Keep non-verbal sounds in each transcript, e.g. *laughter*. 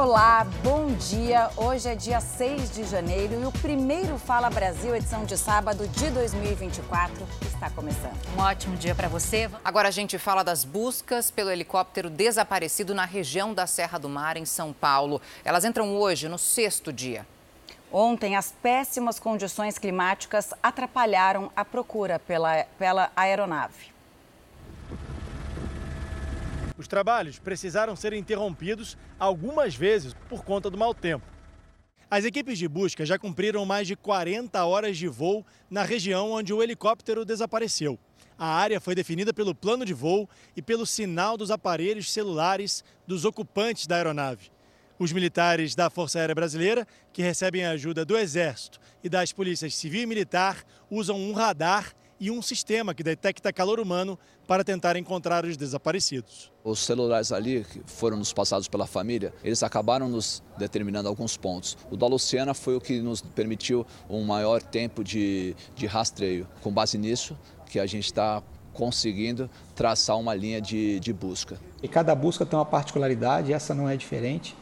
Olá, bom dia. Hoje é dia 6 de janeiro e o primeiro Fala Brasil, edição de sábado de 2024, está começando. Um ótimo dia para você. Agora a gente fala das buscas pelo helicóptero desaparecido na região da Serra do Mar, em São Paulo. Elas entram hoje no sexto dia. Ontem, as péssimas condições climáticas atrapalharam a procura pela, pela aeronave. Os trabalhos precisaram ser interrompidos algumas vezes por conta do mau tempo. As equipes de busca já cumpriram mais de 40 horas de voo na região onde o helicóptero desapareceu. A área foi definida pelo plano de voo e pelo sinal dos aparelhos celulares dos ocupantes da aeronave. Os militares da Força Aérea Brasileira, que recebem a ajuda do Exército e das polícias civil e militar, usam um radar e um sistema que detecta calor humano para tentar encontrar os desaparecidos. Os celulares ali que foram nos passados pela família, eles acabaram nos determinando alguns pontos. O da Luciana foi o que nos permitiu um maior tempo de, de rastreio. Com base nisso, que a gente está conseguindo traçar uma linha de, de busca. E cada busca tem uma particularidade, essa não é diferente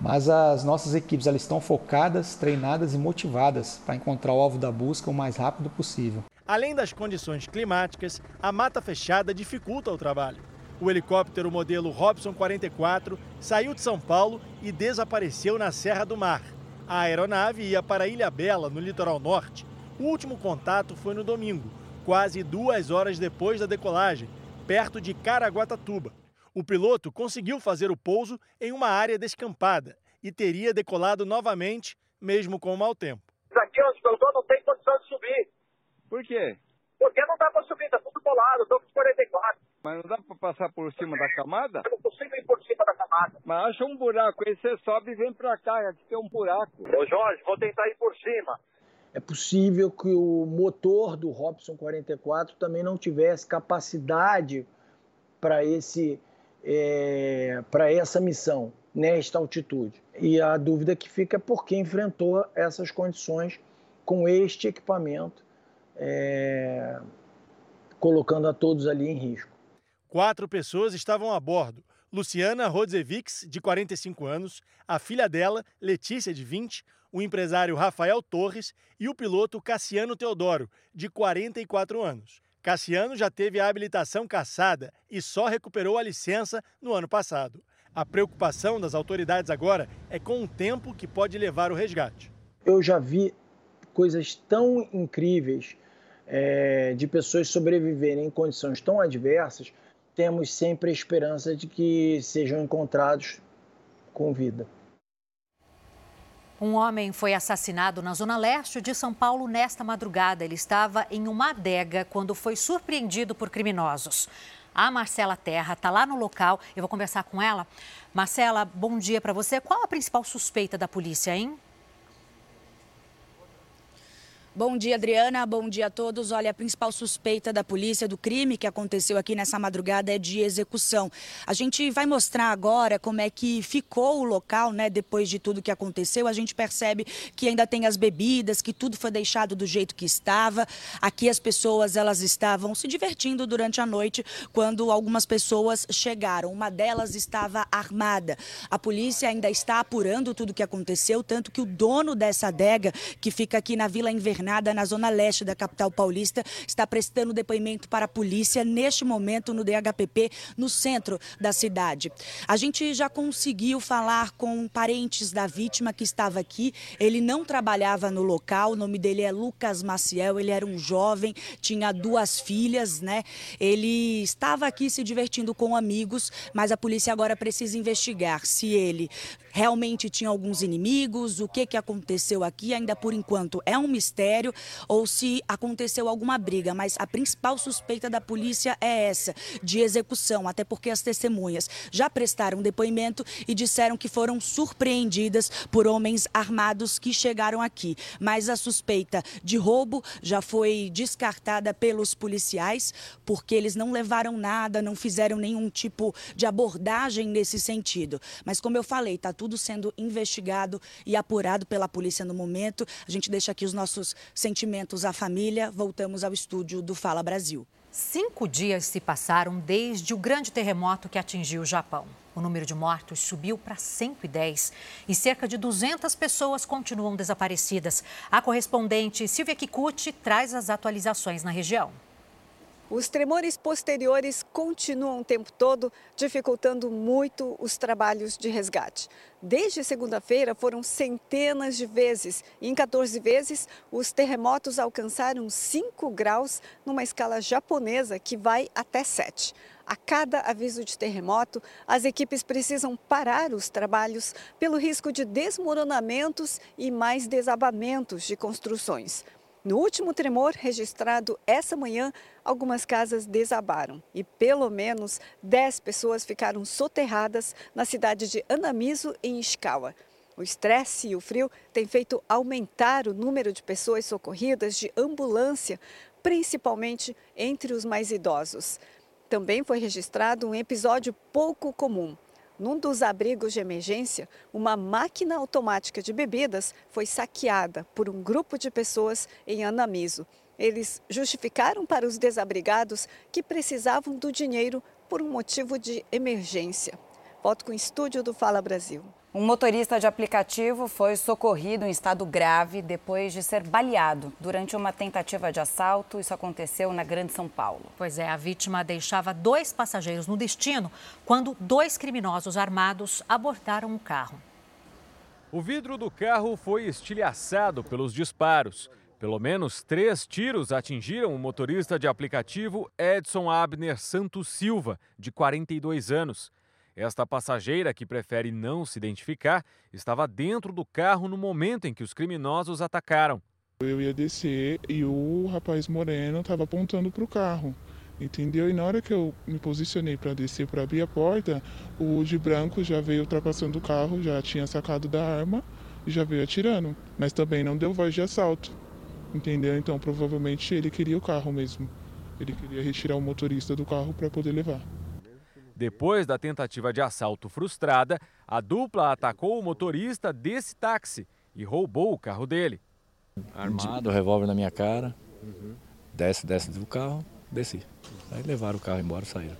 mas as nossas equipes elas estão focadas, treinadas e motivadas para encontrar o alvo da busca o mais rápido possível. Além das condições climáticas, a mata fechada dificulta o trabalho. O helicóptero modelo Robson 44 saiu de São Paulo e desapareceu na Serra do Mar. A aeronave ia para Ilha Bela, no litoral norte. O último contato foi no domingo, quase duas horas depois da decolagem, perto de Caraguatatuba. O piloto conseguiu fazer o pouso em uma área descampada e teria decolado novamente, mesmo com o mau tempo. Aqui onde eu estou não tem condição de subir. Por quê? Porque não dá para subir, está tudo colado, estou com 44. Mas não dá para passar por cima da camada? Eu não consigo ir por cima da camada. Mas acha um buraco, aí você sobe e vem para cá, aqui tem um buraco. Ô Jorge, vou tentar ir por cima. É possível que o motor do Robson 44 também não tivesse capacidade para esse é, para essa missão nesta altitude. E a dúvida que fica é por que enfrentou essas condições com este equipamento, é, colocando a todos ali em risco. Quatro pessoas estavam a bordo. Luciana Rodzevics, de 45 anos, a filha dela, Letícia, de 20, o empresário Rafael Torres e o piloto Cassiano Teodoro, de 44 anos. Cassiano já teve a habilitação cassada e só recuperou a licença no ano passado. A preocupação das autoridades agora é com o tempo que pode levar o resgate. Eu já vi coisas tão incríveis é, de pessoas sobreviverem em condições tão adversas, temos sempre a esperança de que sejam encontrados com vida. Um homem foi assassinado na zona leste de São Paulo nesta madrugada. Ele estava em uma adega quando foi surpreendido por criminosos. A Marcela Terra está lá no local. Eu vou conversar com ela. Marcela, bom dia para você. Qual a principal suspeita da polícia, hein? Bom dia, Adriana. Bom dia a todos. Olha, a principal suspeita da polícia do crime que aconteceu aqui nessa madrugada é de execução. A gente vai mostrar agora como é que ficou o local, né, depois de tudo que aconteceu. A gente percebe que ainda tem as bebidas, que tudo foi deixado do jeito que estava. Aqui as pessoas, elas estavam se divertindo durante a noite quando algumas pessoas chegaram. Uma delas estava armada. A polícia ainda está apurando tudo o que aconteceu, tanto que o dono dessa adega, que fica aqui na Vila Na zona leste da capital paulista, está prestando depoimento para a polícia neste momento no DHPP, no centro da cidade. A gente já conseguiu falar com parentes da vítima que estava aqui. Ele não trabalhava no local, o nome dele é Lucas Maciel, ele era um jovem, tinha duas filhas, né? Ele estava aqui se divertindo com amigos, mas a polícia agora precisa investigar se ele realmente tinha alguns inimigos, o que, que aconteceu aqui, ainda por enquanto é um mistério, ou se aconteceu alguma briga, mas a principal suspeita da polícia é essa, de execução, até porque as testemunhas já prestaram depoimento e disseram que foram surpreendidas por homens armados que chegaram aqui. Mas a suspeita de roubo já foi descartada pelos policiais, porque eles não levaram nada, não fizeram nenhum tipo de abordagem nesse sentido. Mas como eu falei, está tudo sendo investigado e apurado pela polícia no momento. A gente deixa aqui os nossos sentimentos à família. Voltamos ao estúdio do Fala Brasil. Cinco dias se passaram desde o grande terremoto que atingiu o Japão. O número de mortos subiu para 110 e cerca de 200 pessoas continuam desaparecidas. A correspondente Silvia Kikuchi traz as atualizações na região. Os tremores posteriores continuam o tempo todo, dificultando muito os trabalhos de resgate. Desde segunda-feira foram centenas de vezes em 14 vezes os terremotos alcançaram 5 graus numa escala japonesa que vai até 7. A cada aviso de terremoto, as equipes precisam parar os trabalhos pelo risco de desmoronamentos e mais desabamentos de construções. No último tremor registrado essa manhã, algumas casas desabaram e pelo menos 10 pessoas ficaram soterradas na cidade de Anamiso, em Ishikawa. O estresse e o frio têm feito aumentar o número de pessoas socorridas de ambulância, principalmente entre os mais idosos. Também foi registrado um episódio pouco comum. Num dos abrigos de emergência, uma máquina automática de bebidas foi saqueada por um grupo de pessoas em Anamiso. Eles justificaram para os desabrigados que precisavam do dinheiro por um motivo de emergência. Volto com o estúdio do Fala Brasil. Um motorista de aplicativo foi socorrido em estado grave depois de ser baleado durante uma tentativa de assalto. Isso aconteceu na Grande São Paulo. Pois é, a vítima deixava dois passageiros no destino quando dois criminosos armados abordaram o carro. O vidro do carro foi estilhaçado pelos disparos. Pelo menos três tiros atingiram o motorista de aplicativo Edson Abner Santos Silva, de 42 anos. Esta passageira, que prefere não se identificar, estava dentro do carro no momento em que os criminosos atacaram. Eu ia descer e o rapaz moreno estava apontando para o carro, entendeu? E na hora que eu me posicionei para descer para abrir a porta, o de branco já veio ultrapassando o carro, já tinha sacado da arma e já veio atirando, mas também não deu voz de assalto, entendeu? Então provavelmente ele queria o carro mesmo. Ele queria retirar o motorista do carro para poder levar. Depois da tentativa de assalto frustrada, a dupla atacou o motorista desse táxi e roubou o carro dele. Armado, revólver na minha cara. Desce, desce do carro, desci. Aí levaram o carro embora, saíram.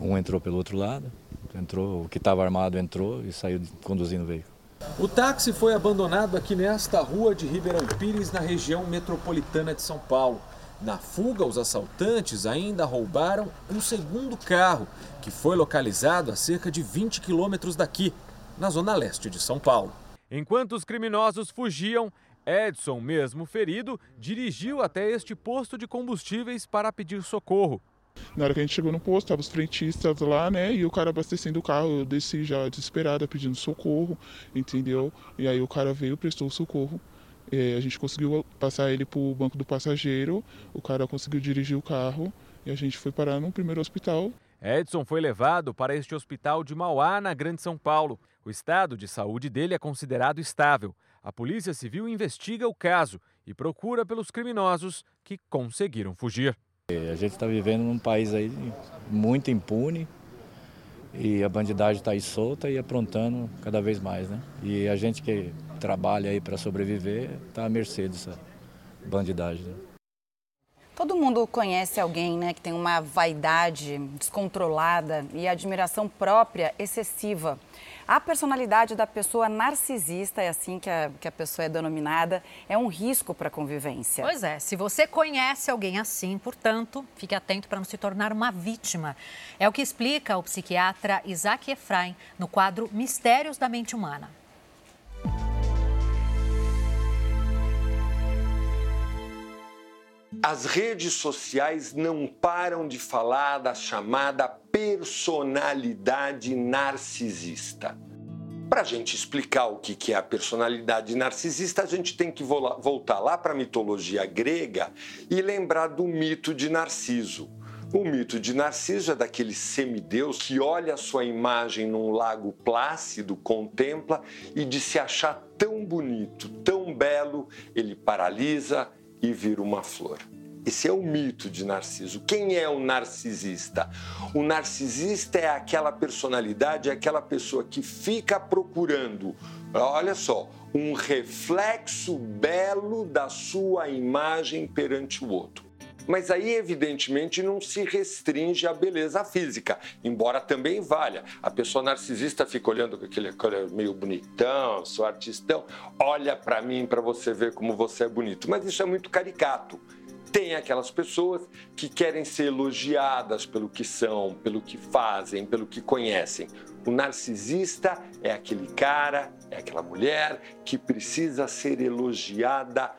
Um entrou pelo outro lado, entrou, o que estava armado entrou e saiu conduzindo o veículo. O táxi foi abandonado aqui nesta rua de Ribeirão Pires, na região metropolitana de São Paulo. Na fuga, os assaltantes ainda roubaram um segundo carro, que foi localizado a cerca de 20 quilômetros daqui, na zona leste de São Paulo. Enquanto os criminosos fugiam, Edson, mesmo ferido, dirigiu até este posto de combustíveis para pedir socorro. Na hora que a gente chegou no posto, estavam os frentistas lá, né? E o cara abastecendo o carro, eu desci já desesperada pedindo socorro, entendeu? E aí o cara veio, prestou socorro. É, a gente conseguiu passar ele para o banco do passageiro, o cara conseguiu dirigir o carro e a gente foi parar no primeiro hospital. Edson foi levado para este hospital de Mauá, na Grande São Paulo. O estado de saúde dele é considerado estável. A Polícia Civil investiga o caso e procura pelos criminosos que conseguiram fugir. A gente está vivendo num país aí muito impune e a bandidagem está aí solta e aprontando cada vez mais, né? E a gente que trabalha aí para sobreviver, está à mercê dessa bandidagem. Né? Todo mundo conhece alguém né, que tem uma vaidade descontrolada e admiração própria excessiva. A personalidade da pessoa narcisista, é assim que a, que a pessoa é denominada, é um risco para a convivência. Pois é, se você conhece alguém assim, portanto, fique atento para não se tornar uma vítima. É o que explica o psiquiatra Isaac Efraim no quadro Mistérios da Mente Humana. As redes sociais não param de falar da chamada personalidade narcisista. Para a gente explicar o que é a personalidade narcisista, a gente tem que voltar lá para a mitologia grega e lembrar do mito de Narciso. O mito de Narciso é daquele semideus que olha a sua imagem num lago plácido, contempla e de se achar tão bonito, tão belo, ele paralisa, e vira uma flor. Esse é o mito de Narciso. Quem é o narcisista? O narcisista é aquela personalidade, é aquela pessoa que fica procurando, olha só, um reflexo belo da sua imagem perante o outro. Mas aí, evidentemente, não se restringe à beleza física, embora também valha. A pessoa narcisista fica olhando com aquele meio bonitão, sou artistão, olha para mim para você ver como você é bonito. Mas isso é muito caricato. Tem aquelas pessoas que querem ser elogiadas pelo que são, pelo que fazem, pelo que conhecem. O narcisista é aquele cara, é aquela mulher que precisa ser elogiada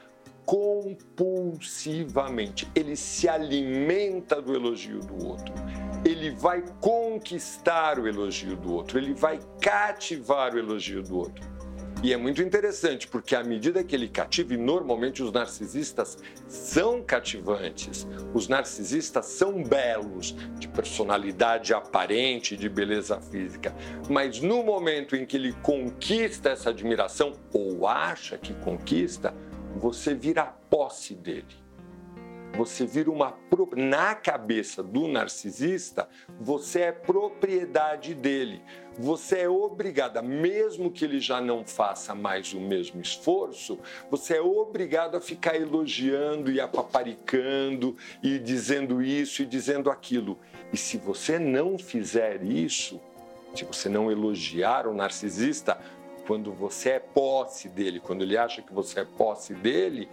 compulsivamente. Ele se alimenta do elogio do outro. Ele vai conquistar o elogio do outro. Ele vai cativar o elogio do outro. E é muito interessante, porque à medida que ele cativa, e normalmente os narcisistas são cativantes, os narcisistas são belos, de personalidade aparente, de beleza física, mas no momento em que ele conquista essa admiração, ou acha que conquista, você vira posse dele. Você vira uma. Na cabeça do narcisista, você é propriedade dele. Você é obrigada, mesmo que ele já não faça mais o mesmo esforço, você é obrigado a ficar elogiando e apaparicando e dizendo isso e dizendo aquilo. E se você não fizer isso, se você não elogiar o narcisista, quando você é posse dele, quando ele acha que você é posse dele,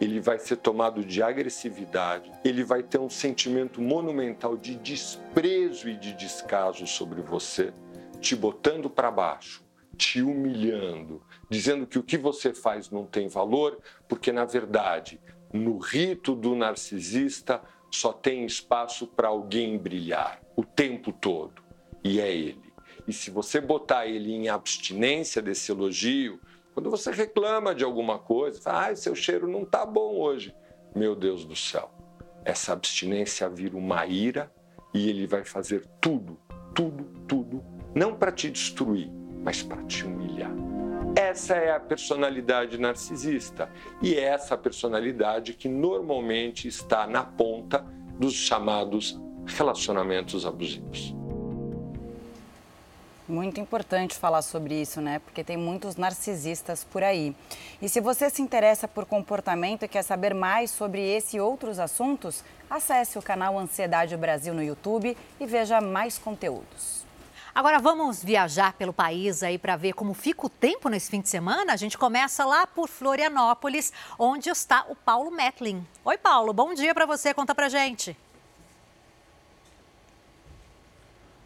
ele vai ser tomado de agressividade, ele vai ter um sentimento monumental de desprezo e de descaso sobre você, te botando para baixo, te humilhando, dizendo que o que você faz não tem valor, porque na verdade, no rito do narcisista, só tem espaço para alguém brilhar o tempo todo, e é ele. E se você botar ele em abstinência desse elogio, quando você reclama de alguma coisa, fala, ah, seu cheiro não está bom hoje. Meu Deus do céu, essa abstinência vira uma ira e ele vai fazer tudo, tudo, tudo, não para te destruir, mas para te humilhar. Essa é a personalidade narcisista e é essa personalidade que normalmente está na ponta dos chamados relacionamentos abusivos. Muito importante falar sobre isso, né? Porque tem muitos narcisistas por aí. E se você se interessa por comportamento e quer saber mais sobre esse e outros assuntos, acesse o canal Ansiedade Brasil no YouTube e veja mais conteúdos. Agora vamos viajar pelo país aí para ver como fica o tempo nesse fim de semana. A gente começa lá por Florianópolis, onde está o Paulo Metlin. Oi, Paulo, bom dia para você. Conta pra gente.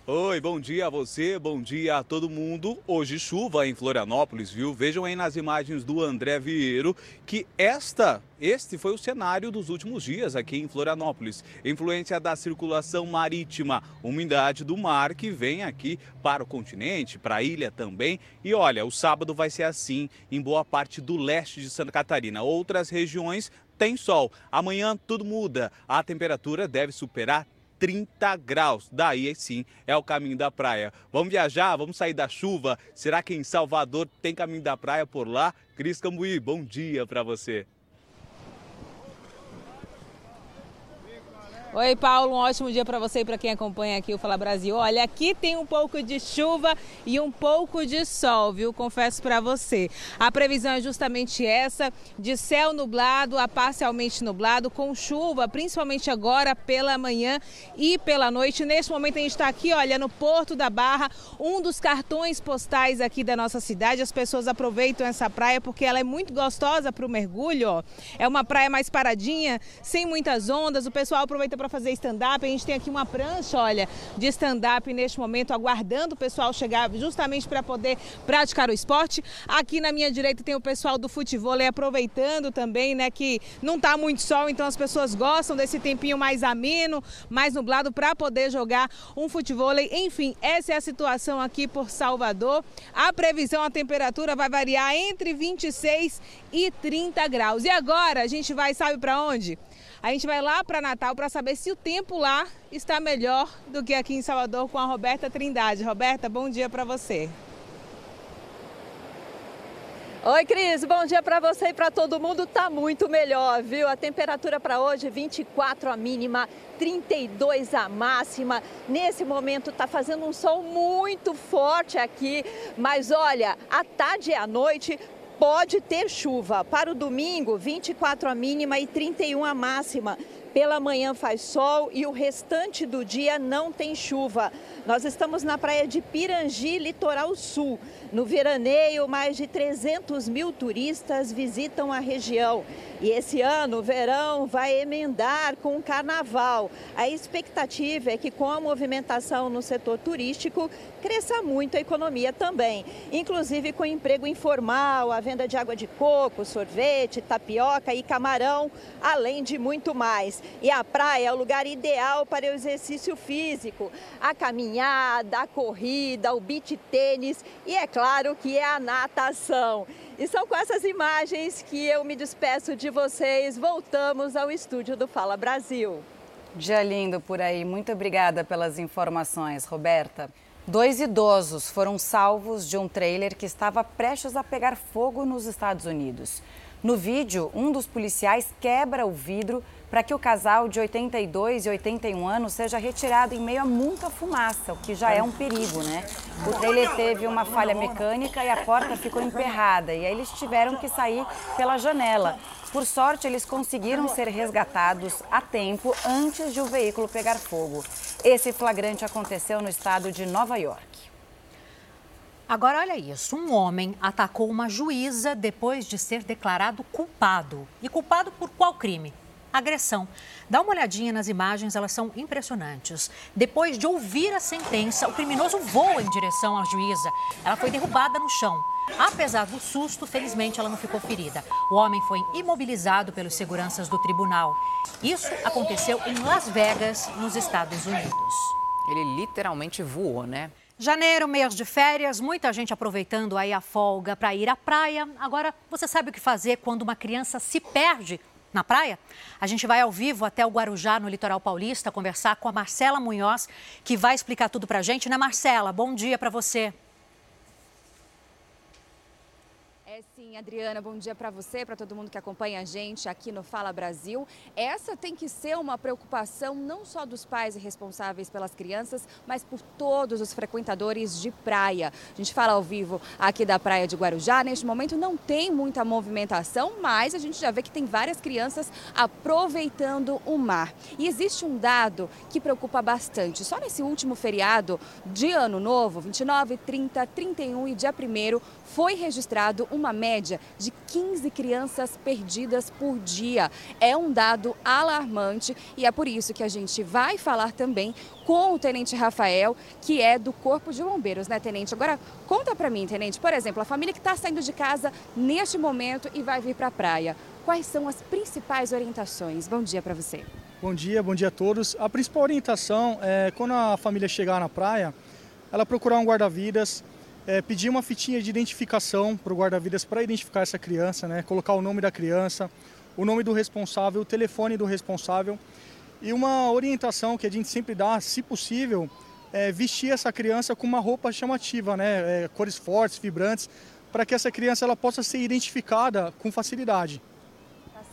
Oi, bom dia a você, bom dia a todo mundo. Hoje chuva em Florianópolis, viu? Vejam aí nas imagens do André Vieiro que esta, este foi o cenário dos últimos dias aqui em Florianópolis. Influência da circulação marítima, umidade do mar que vem aqui para o continente, para a ilha também. E olha, o sábado vai ser assim em boa parte do leste de Santa Catarina. Outras regiões tem sol. Amanhã tudo muda. A temperatura deve superar 30 graus. Daí sim é o caminho da praia. Vamos viajar? Vamos sair da chuva? Será que em Salvador tem caminho da praia por lá? Cris Cambuí, bom dia para você. Oi, Paulo, um ótimo dia para você e para quem acompanha aqui o Fala Brasil. Olha, aqui tem um pouco de chuva e um pouco de sol, viu? Confesso para você. A previsão é justamente essa, de céu nublado a parcialmente nublado, com chuva, principalmente agora pela manhã e pela noite. Neste momento a gente está aqui, olha, no Porto da Barra, um dos cartões postais aqui da nossa cidade. As pessoas aproveitam essa praia porque ela é muito gostosa para o mergulho. Ó. É uma praia mais paradinha, sem muitas ondas. O pessoal aproveita para fazer stand-up. A gente tem aqui uma prancha, olha, de stand-up neste momento, aguardando o pessoal chegar justamente para poder praticar o esporte. Aqui na minha direita tem o pessoal do futebol aproveitando também, né, que não está muito sol, então as pessoas gostam desse tempinho mais ameno, mais nublado para poder jogar um futebol. Enfim, essa é a situação aqui por Salvador. A previsão, a temperatura vai variar entre 26 e 30 graus. E agora a gente vai, sabe para onde? A gente vai lá para Natal para saber se o tempo lá está melhor do que aqui em Salvador com a Roberta Trindade. Roberta, bom dia para você. Oi, Cris, bom dia para você e para todo mundo. Tá muito melhor, viu? A temperatura para hoje 24 a mínima, 32 a máxima. Nesse momento tá fazendo um sol muito forte aqui, mas olha, à tarde e à noite pode ter chuva. Para o domingo, 24 a mínima e 31 a máxima. Pela manhã faz sol e o restante do dia não tem chuva. Nós estamos na praia de Pirangi, litoral sul. No veraneio, mais de 300 mil turistas visitam a região. E esse ano o verão vai emendar com o carnaval. A expectativa é que com a movimentação no setor turístico cresça muito a economia também, inclusive com emprego informal, a venda de água de coco, sorvete, tapioca e camarão, além de muito mais. E a praia é o lugar ideal para o exercício físico, a caminhada, a corrida, o beach tênis e é claro que é a natação. E são com essas imagens que eu me despeço de vocês. Voltamos ao estúdio do Fala Brasil. Dia lindo por aí. Muito obrigada pelas informações, Roberta. Dois idosos foram salvos de um trailer que estava prestes a pegar fogo nos Estados Unidos. No vídeo, um dos policiais quebra o vidro para que o casal de 82 e 81 anos seja retirado em meio a muita fumaça, o que já é um perigo, né? O trailer teve uma falha mecânica e a porta ficou emperrada e aí eles tiveram que sair pela janela. Por sorte, eles conseguiram ser resgatados a tempo antes de o veículo pegar fogo. Esse flagrante aconteceu no estado de Nova York. Agora, olha isso: um homem atacou uma juíza depois de ser declarado culpado. E culpado por qual crime? Agressão. Dá uma olhadinha nas imagens, elas são impressionantes. Depois de ouvir a sentença, o criminoso voa em direção à juíza. Ela foi derrubada no chão. Apesar do susto, felizmente ela não ficou ferida. O homem foi imobilizado pelos seguranças do tribunal. Isso aconteceu em Las Vegas, nos Estados Unidos. Ele literalmente voou, né? Janeiro, mês de férias, muita gente aproveitando aí a folga para ir à praia. Agora, você sabe o que fazer quando uma criança se perde na praia? A gente vai ao vivo até o Guarujá, no litoral paulista, conversar com a Marcela Munhoz, que vai explicar tudo para a gente, né, Marcela? Bom dia para você. É sim, Adriana, bom dia para você, para todo mundo que acompanha a gente aqui no Fala Brasil. Essa tem que ser uma preocupação não só dos pais responsáveis pelas crianças, mas por todos os frequentadores de praia. A gente fala ao vivo aqui da praia de Guarujá. Neste momento não tem muita movimentação, mas a gente já vê que tem várias crianças aproveitando o mar. E existe um dado que preocupa bastante. Só nesse último feriado de Ano Novo, 29, 30, 31 e dia 1 foi registrado uma média de 15 crianças perdidas por dia. É um dado alarmante e é por isso que a gente vai falar também com o Tenente Rafael, que é do Corpo de Bombeiros, né, Tenente? Agora, conta para mim, Tenente, por exemplo, a família que está saindo de casa neste momento e vai vir para a praia. Quais são as principais orientações? Bom dia para você. Bom dia, bom dia a todos. A principal orientação é quando a família chegar na praia, ela procurar um guarda-vidas, é, pedir uma fitinha de identificação para o guarda-vidas para identificar essa criança, né? colocar o nome da criança, o nome do responsável, o telefone do responsável e uma orientação que a gente sempre dá, se possível, é vestir essa criança com uma roupa chamativa, né? É, cores fortes, vibrantes, para que essa criança ela possa ser identificada com facilidade.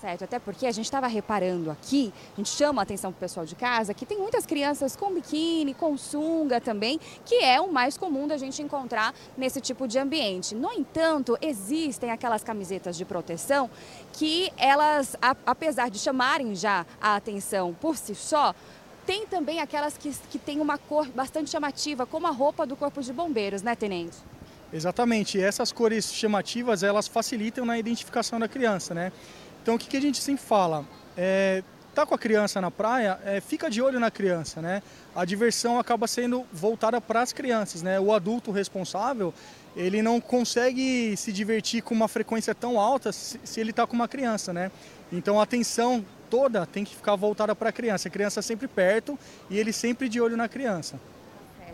Certo, até porque a gente estava reparando aqui, a gente chama a atenção para o pessoal de casa, que tem muitas crianças com biquíni, com sunga também, que é o mais comum da gente encontrar nesse tipo de ambiente. No entanto, existem aquelas camisetas de proteção que elas, apesar de chamarem já a atenção por si só, tem também aquelas que, que têm uma cor bastante chamativa, como a roupa do Corpo de Bombeiros, né, Tenente? Exatamente, essas cores chamativas, elas facilitam na identificação da criança, né? Então o que, que a gente sempre fala? É, tá com a criança na praia, é, fica de olho na criança, né? A diversão acaba sendo voltada para as crianças, né? O adulto responsável, ele não consegue se divertir com uma frequência tão alta se, se ele está com uma criança, né? Então a atenção toda tem que ficar voltada para a criança. A criança sempre perto e ele sempre de olho na criança.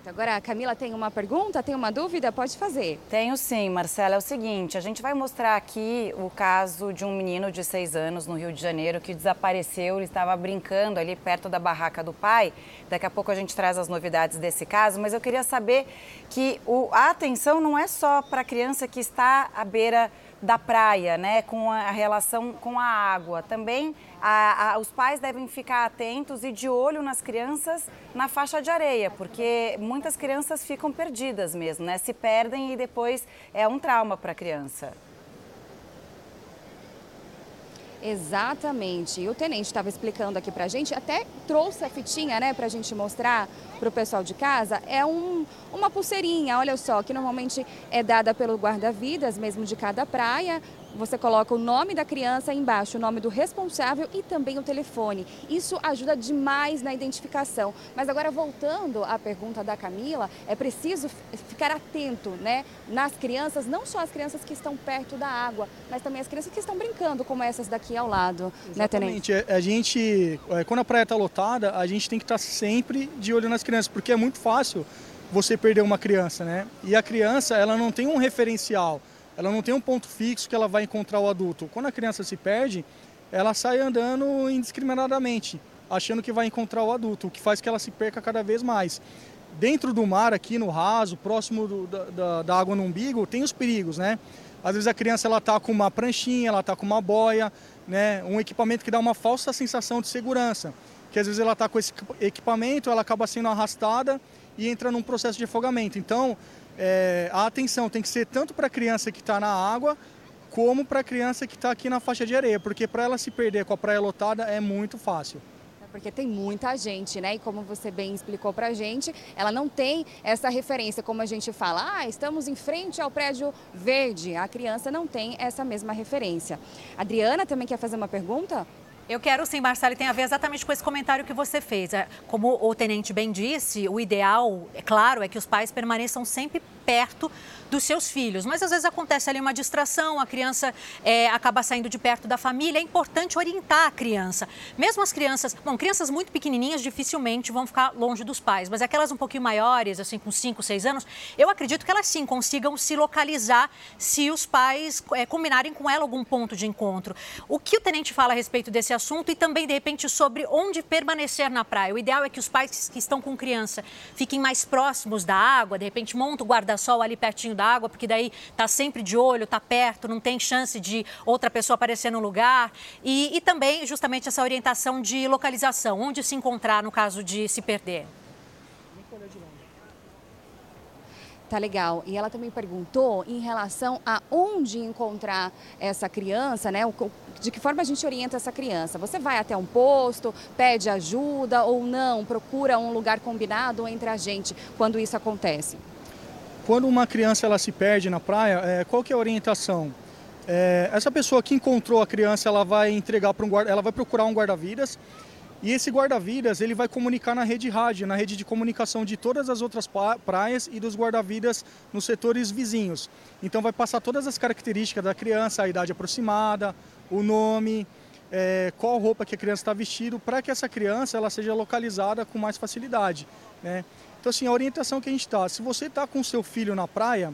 Agora, a Camila tem uma pergunta, tem uma dúvida? Pode fazer. Tenho sim, Marcela. É o seguinte, a gente vai mostrar aqui o caso de um menino de seis anos no Rio de Janeiro que desapareceu. Ele estava brincando ali perto da barraca do pai. Daqui a pouco a gente traz as novidades desse caso, mas eu queria saber que o, a atenção não é só para a criança que está à beira da praia, né, com a relação com a água. Também a, a, os pais devem ficar atentos e de olho nas crianças na faixa de areia, porque muitas crianças ficam perdidas mesmo, né, se perdem e depois é um trauma para a criança. Exatamente. E o tenente estava explicando aqui pra gente, até trouxe a fitinha, né, pra gente mostrar pro pessoal de casa. É um, uma pulseirinha, olha só, que normalmente é dada pelo guarda-vidas mesmo de cada praia. Você coloca o nome da criança embaixo, o nome do responsável e também o telefone. Isso ajuda demais na identificação. Mas agora voltando à pergunta da Camila, é preciso ficar atento, né, nas crianças, não só as crianças que estão perto da água, mas também as crianças que estão brincando, como essas daqui ao lado, Exatamente. né, Tenente? A gente, é, quando a praia está lotada, a gente tem que estar sempre de olho nas crianças, porque é muito fácil você perder uma criança, né? E a criança, ela não tem um referencial ela não tem um ponto fixo que ela vai encontrar o adulto. Quando a criança se perde, ela sai andando indiscriminadamente, achando que vai encontrar o adulto, o que faz que ela se perca cada vez mais. Dentro do mar, aqui no raso, próximo do, da, da, água no umbigo, tem os perigos, né? Às vezes a criança ela tá com uma pranchinha, ela tá com uma boia, né? Um equipamento que dá uma falsa sensação de segurança, que às vezes ela tá com esse equipamento, ela acaba sendo arrastada e entra num processo de afogamento. Então, é, a atenção tem que ser tanto para a criança que está na água, como para a criança que está aqui na faixa de areia, porque para ela se perder com a praia lotada é muito fácil. É porque tem muita gente, né? E como você bem explicou para a gente, ela não tem essa referência, como a gente fala, ah, estamos em frente ao prédio verde. A criança não tem essa mesma referência. Adriana também quer fazer uma pergunta? Eu quero sim, Marcelo, e tem a ver exatamente com esse comentário que você fez. É, como o tenente bem disse, o ideal, é claro, é que os pais permaneçam sempre perto dos seus filhos. Mas às vezes acontece ali uma distração, a criança é, acaba saindo de perto da família. É importante orientar a criança. Mesmo as crianças, bom, crianças muito pequenininhas dificilmente vão ficar longe dos pais, mas aquelas um pouquinho maiores, assim, com 5, 6 anos, eu acredito que elas sim consigam se localizar se os pais é, combinarem com ela algum ponto de encontro. O que o tenente fala a respeito desse assunto e também, de repente, sobre onde permanecer na praia? O ideal é que os pais que estão com criança fiquem mais próximos da água, de repente montam o guarda guarda-sol ali pertinho da água, porque daí tá sempre de olho, tá perto, não tem chance de outra pessoa aparecer no lugar. E, e também justamente essa orientação de localização, onde se encontrar no caso de se perder. Tá legal. E ela também perguntou em relação a onde encontrar essa criança, né? De que forma a gente orienta essa criança? Você vai até um posto, pede ajuda ou não? Procura um lugar combinado entre a gente quando isso acontece? Quando uma criança ela se perde na praia, é, qual que é a orientação? É, essa pessoa que encontrou a criança, ela vai entregar para um guarda, ela vai procurar um guarda-vidas e esse guarda-vidas ele vai comunicar na rede rádio, na rede de comunicação de todas as outras praias e dos guarda-vidas nos setores vizinhos. Então vai passar todas as características da criança, a idade aproximada, o nome, é, qual roupa que a criança está vestindo, para que essa criança ela seja localizada com mais facilidade. Né? Então, assim, a orientação que a gente está, se você está com seu filho na praia,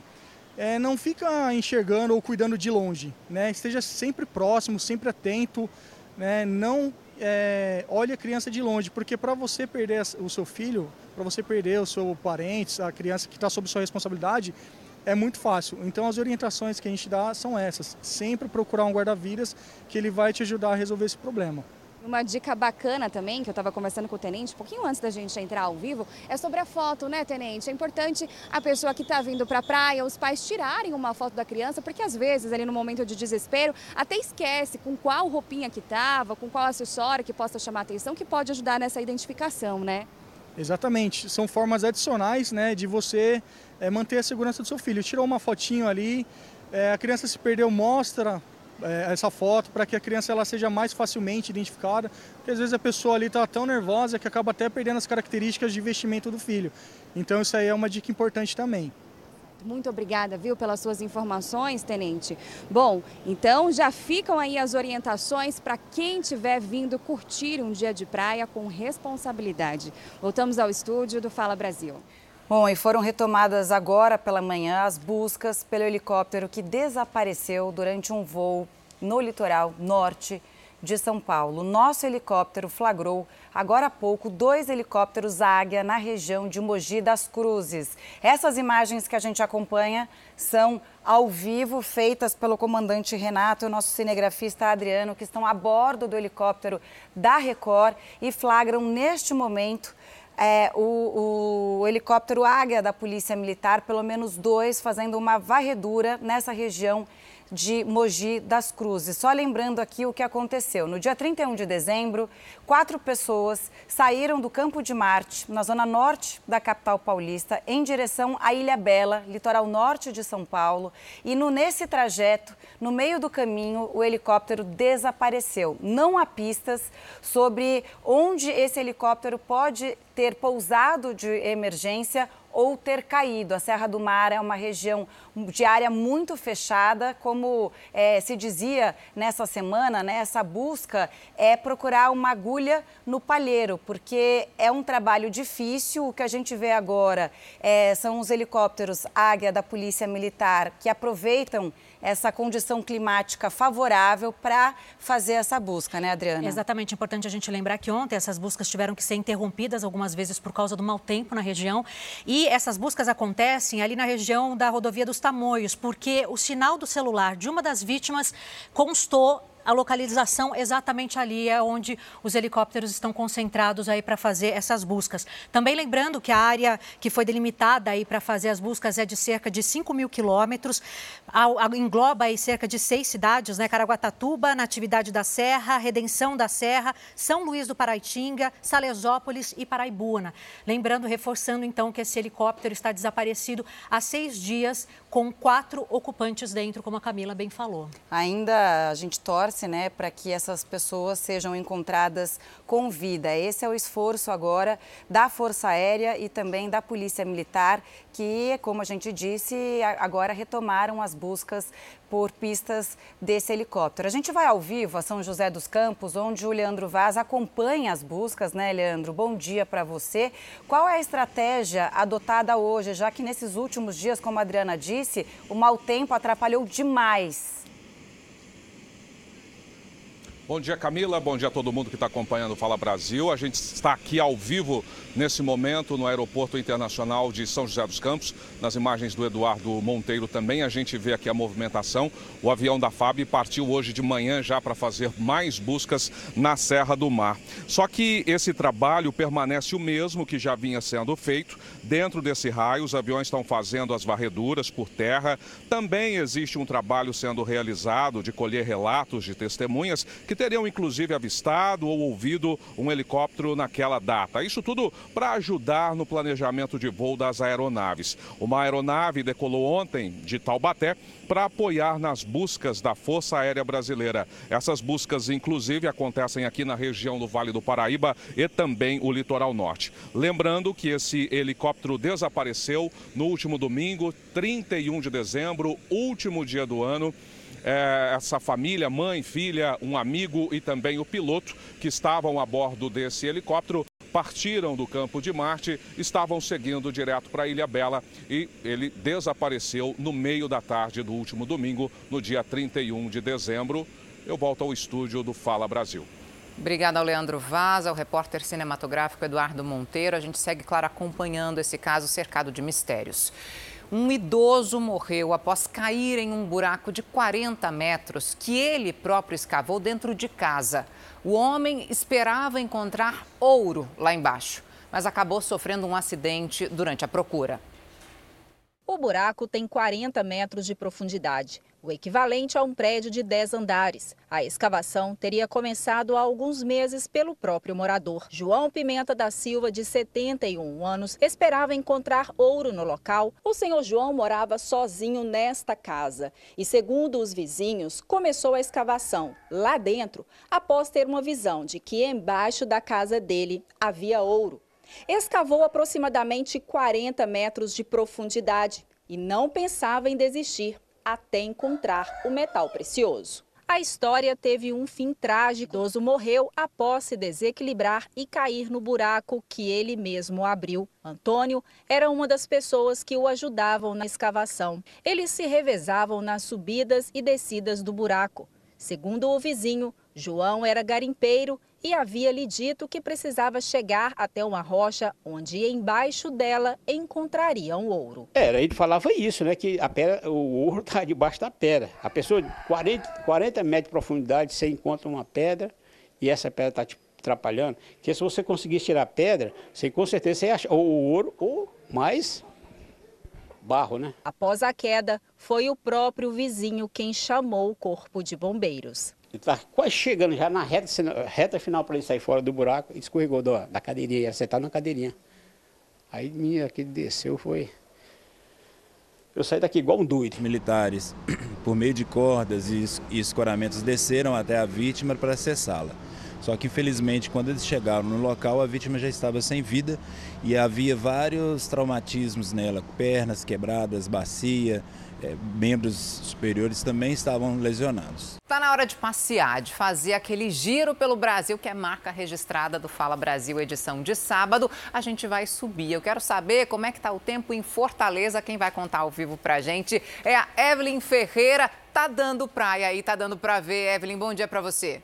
é, não fica enxergando ou cuidando de longe, né? Esteja sempre próximo, sempre atento, né? Não é, olhe a criança de longe, porque para você perder o seu filho, para você perder o seu parente, a criança que está sob sua responsabilidade, é muito fácil. Então as orientações que a gente dá são essas. Sempre procurar um guarda-vidas que ele vai te ajudar a resolver esse problema. Uma dica bacana também, que eu estava conversando com o tenente, um pouquinho antes da gente entrar ao vivo, é sobre a foto, né, tenente? É importante a pessoa que está vindo para a praia, os pais tirarem uma foto da criança, porque às vezes, ali no momento de desespero, até esquece com qual roupinha que estava, com qual acessório que possa chamar atenção, que pode ajudar nessa identificação, né? Exatamente. São formas adicionais, né, de você é, manter a segurança do seu filho. Tirou uma fotinho ali, é, a criança se perdeu, mostra é, essa foto para que a criança ela seja mais facilmente identificada, porque às vezes a pessoa ali está tão nervosa que acaba até perdendo as características de vestimento do filho. Então isso aí é uma dica importante também. Muito obrigada, viu, pelas suas informações, tenente. Bom, então já ficam aí as orientações para quem estiver vindo curtir um dia de praia com responsabilidade. Voltamos ao estúdio do Fala Brasil. Bom, e foram retomadas agora pela manhã as buscas pelo helicóptero que desapareceu durante um voo no litoral norte de São Paulo. Nosso helicóptero flagrou agora há pouco dois helicópteros Águia na região de Mogi das Cruzes. Essas imagens que a gente acompanha são ao vivo, feitas pelo comandante Renato e o nosso cinegrafista Adriano, que estão a bordo do helicóptero da Record e flagram neste momento é, o, o, helicóptero Águia da Polícia Militar, pelo menos dois, fazendo uma varredura nessa região de Mogi das Cruzes. Só lembrando aqui o que aconteceu. No dia 31 de dezembro, quatro pessoas saíram do Campo de Marte, na zona norte da capital paulista, em direção à Ilha Bela, litoral norte de São Paulo. E no, nesse trajeto, no meio do caminho, o helicóptero desapareceu. Não há pistas sobre onde esse helicóptero pode ter pousado de emergência ou ter caído. A Serra do Mar é uma região de área muito fechada, como é, se dizia nessa semana, né, essa busca é procurar uma agulha no palheiro, porque é um trabalho difícil. O que a gente vê agora é, são os helicópteros Águia da Polícia Militar que aproveitam essa condição climática favorável para fazer essa busca, né, Adriana? Exatamente. Importante a gente lembrar que ontem essas buscas tiveram que ser interrompidas algumas vezes por causa do mau tempo na região. E essas buscas acontecem ali na região da rodovia dos Tamoios, porque o sinal do celular de uma das vítimas constou a localização exatamente ali é onde os helicópteros estão concentrados aí para fazer essas buscas. Também lembrando que a área que foi delimitada aí para fazer as buscas é de cerca de 5 mil quilômetros, engloba aí cerca de seis cidades, né? Caraguatatuba, Natividade da Serra, Redenção da Serra, São Luís do Paraitinga, Salesópolis e Paraibuna. Lembrando, reforçando então que esse helicóptero está desaparecido há seis dias com quatro ocupantes dentro, como a Camila bem falou. Ainda a gente torce, né, para que essas pessoas sejam encontradas com vida. Esse é o esforço agora da Força Aérea e também da Polícia Militar, que, como a gente disse, agora retomaram as buscas por pistas desse helicóptero. A gente vai ao vivo a São José dos Campos, onde o Leandro Vaz acompanha as buscas, né, Leandro? Bom dia para você. Qual é a estratégia adotada hoje, já que nesses últimos dias, como a Adriana disse, o mau tempo atrapalhou demais Bom dia, Camila. Bom dia a todo mundo que está acompanhando o Fala Brasil. A gente está aqui ao vivo nesse momento no Aeroporto Internacional de São José dos Campos. Nas imagens do Eduardo Monteiro também a gente vê aqui a movimentação. O avião da FAB partiu hoje de manhã já para fazer mais buscas na Serra do Mar. Só que esse trabalho permanece o mesmo que já vinha sendo feito. Dentro desse raio, os aviões estão fazendo as varreduras por terra. Também existe um trabalho sendo realizado de colher relatos de testemunhas que que teriam inclusive avistado ou ouvido um helicóptero naquela data. Isso tudo para ajudar no planejamento de voo das aeronaves. Uma aeronave decolou ontem de Taubaté para apoiar nas buscas da Força Aérea Brasileira. Essas buscas, inclusive, acontecem aqui na região do Vale do Paraíba e também o litoral norte. Lembrando que esse helicóptero desapareceu no último domingo, 31 de dezembro, último dia do ano é, essa família, mãe, filha, um amigo e também o piloto que estavam a bordo desse helicóptero partiram do campo de Marte, estavam seguindo direto para Ilha Bela e ele desapareceu no meio da tarde do último domingo, no dia 31 de dezembro. Eu volto ao estúdio do Fala Brasil. Obrigada ao Leandro Vaz, ao repórter cinematográfico Eduardo Monteiro. A gente segue, claro, acompanhando esse caso cercado de mistérios. Um idoso morreu após cair em um buraco de 40 metros que ele próprio escavou dentro de casa. O homem esperava encontrar ouro lá embaixo, mas acabou sofrendo um acidente durante a procura. O buraco tem 40 metros de profundidade o equivalente a um prédio de 10 andares. A escavação teria começado há alguns meses pelo próprio morador. João Pimenta da Silva, de 71 anos, esperava encontrar ouro no local. O senhor João morava sozinho nesta casa e, segundo os vizinhos, começou a escavação lá dentro após ter uma visão de que embaixo da casa dele havia ouro. Escavou aproximadamente 40 metros de profundidade e não pensava em desistir até encontrar o metal precioso. A história teve um fim trágico. Idoso morreu após se desequilibrar e cair no buraco que ele mesmo abriu. Antônio era uma das pessoas que o ajudavam na escavação. Eles se revezavam nas subidas e descidas do buraco. Segundo o vizinho, João era garimpeiro e havia lhe dito que precisava chegar até uma rocha onde embaixo dela encontrariam ouro. Era, ele falava isso, né, que a pedra, o ouro está *laughs* debaixo da pedra. A pessoa, 40, 40 metros de profundidade, você encontra uma pedra e essa pedra está te atrapalhando. Porque se você conseguisse tirar a pedra, você com certeza você ia achar ou o ouro ou mais barro, né? Após a queda, foi o próprio vizinho quem chamou o corpo de bombeiros. Ele estava quase chegando já na reta, reta final para ele sair fora do buraco e escorregou da, da cadeirinha, ia acertar na cadeirinha. Aí minha que desceu foi. Eu saí daqui igual um doido. Militares, *clears throat* por meio de cordas e escoramentos, desceram até a vítima para acessá-la. Só que infelizmente, quando eles chegaram no local, a vítima já estava sem vida e havia vários traumatismos nela, pernas quebradas, bacia, é, membros superiores também estavam lesionados. Está na hora de passear, de fazer aquele giro pelo Brasil, que é marca registrada do Fala Brasil, edição de sábado. A gente vai subir. Eu quero saber como é que está o tempo em Fortaleza. Quem vai contar ao vivo para gente é a Evelyn Ferreira. Tá dando praia aí, tá dando para ver. Evelyn, bom dia para você.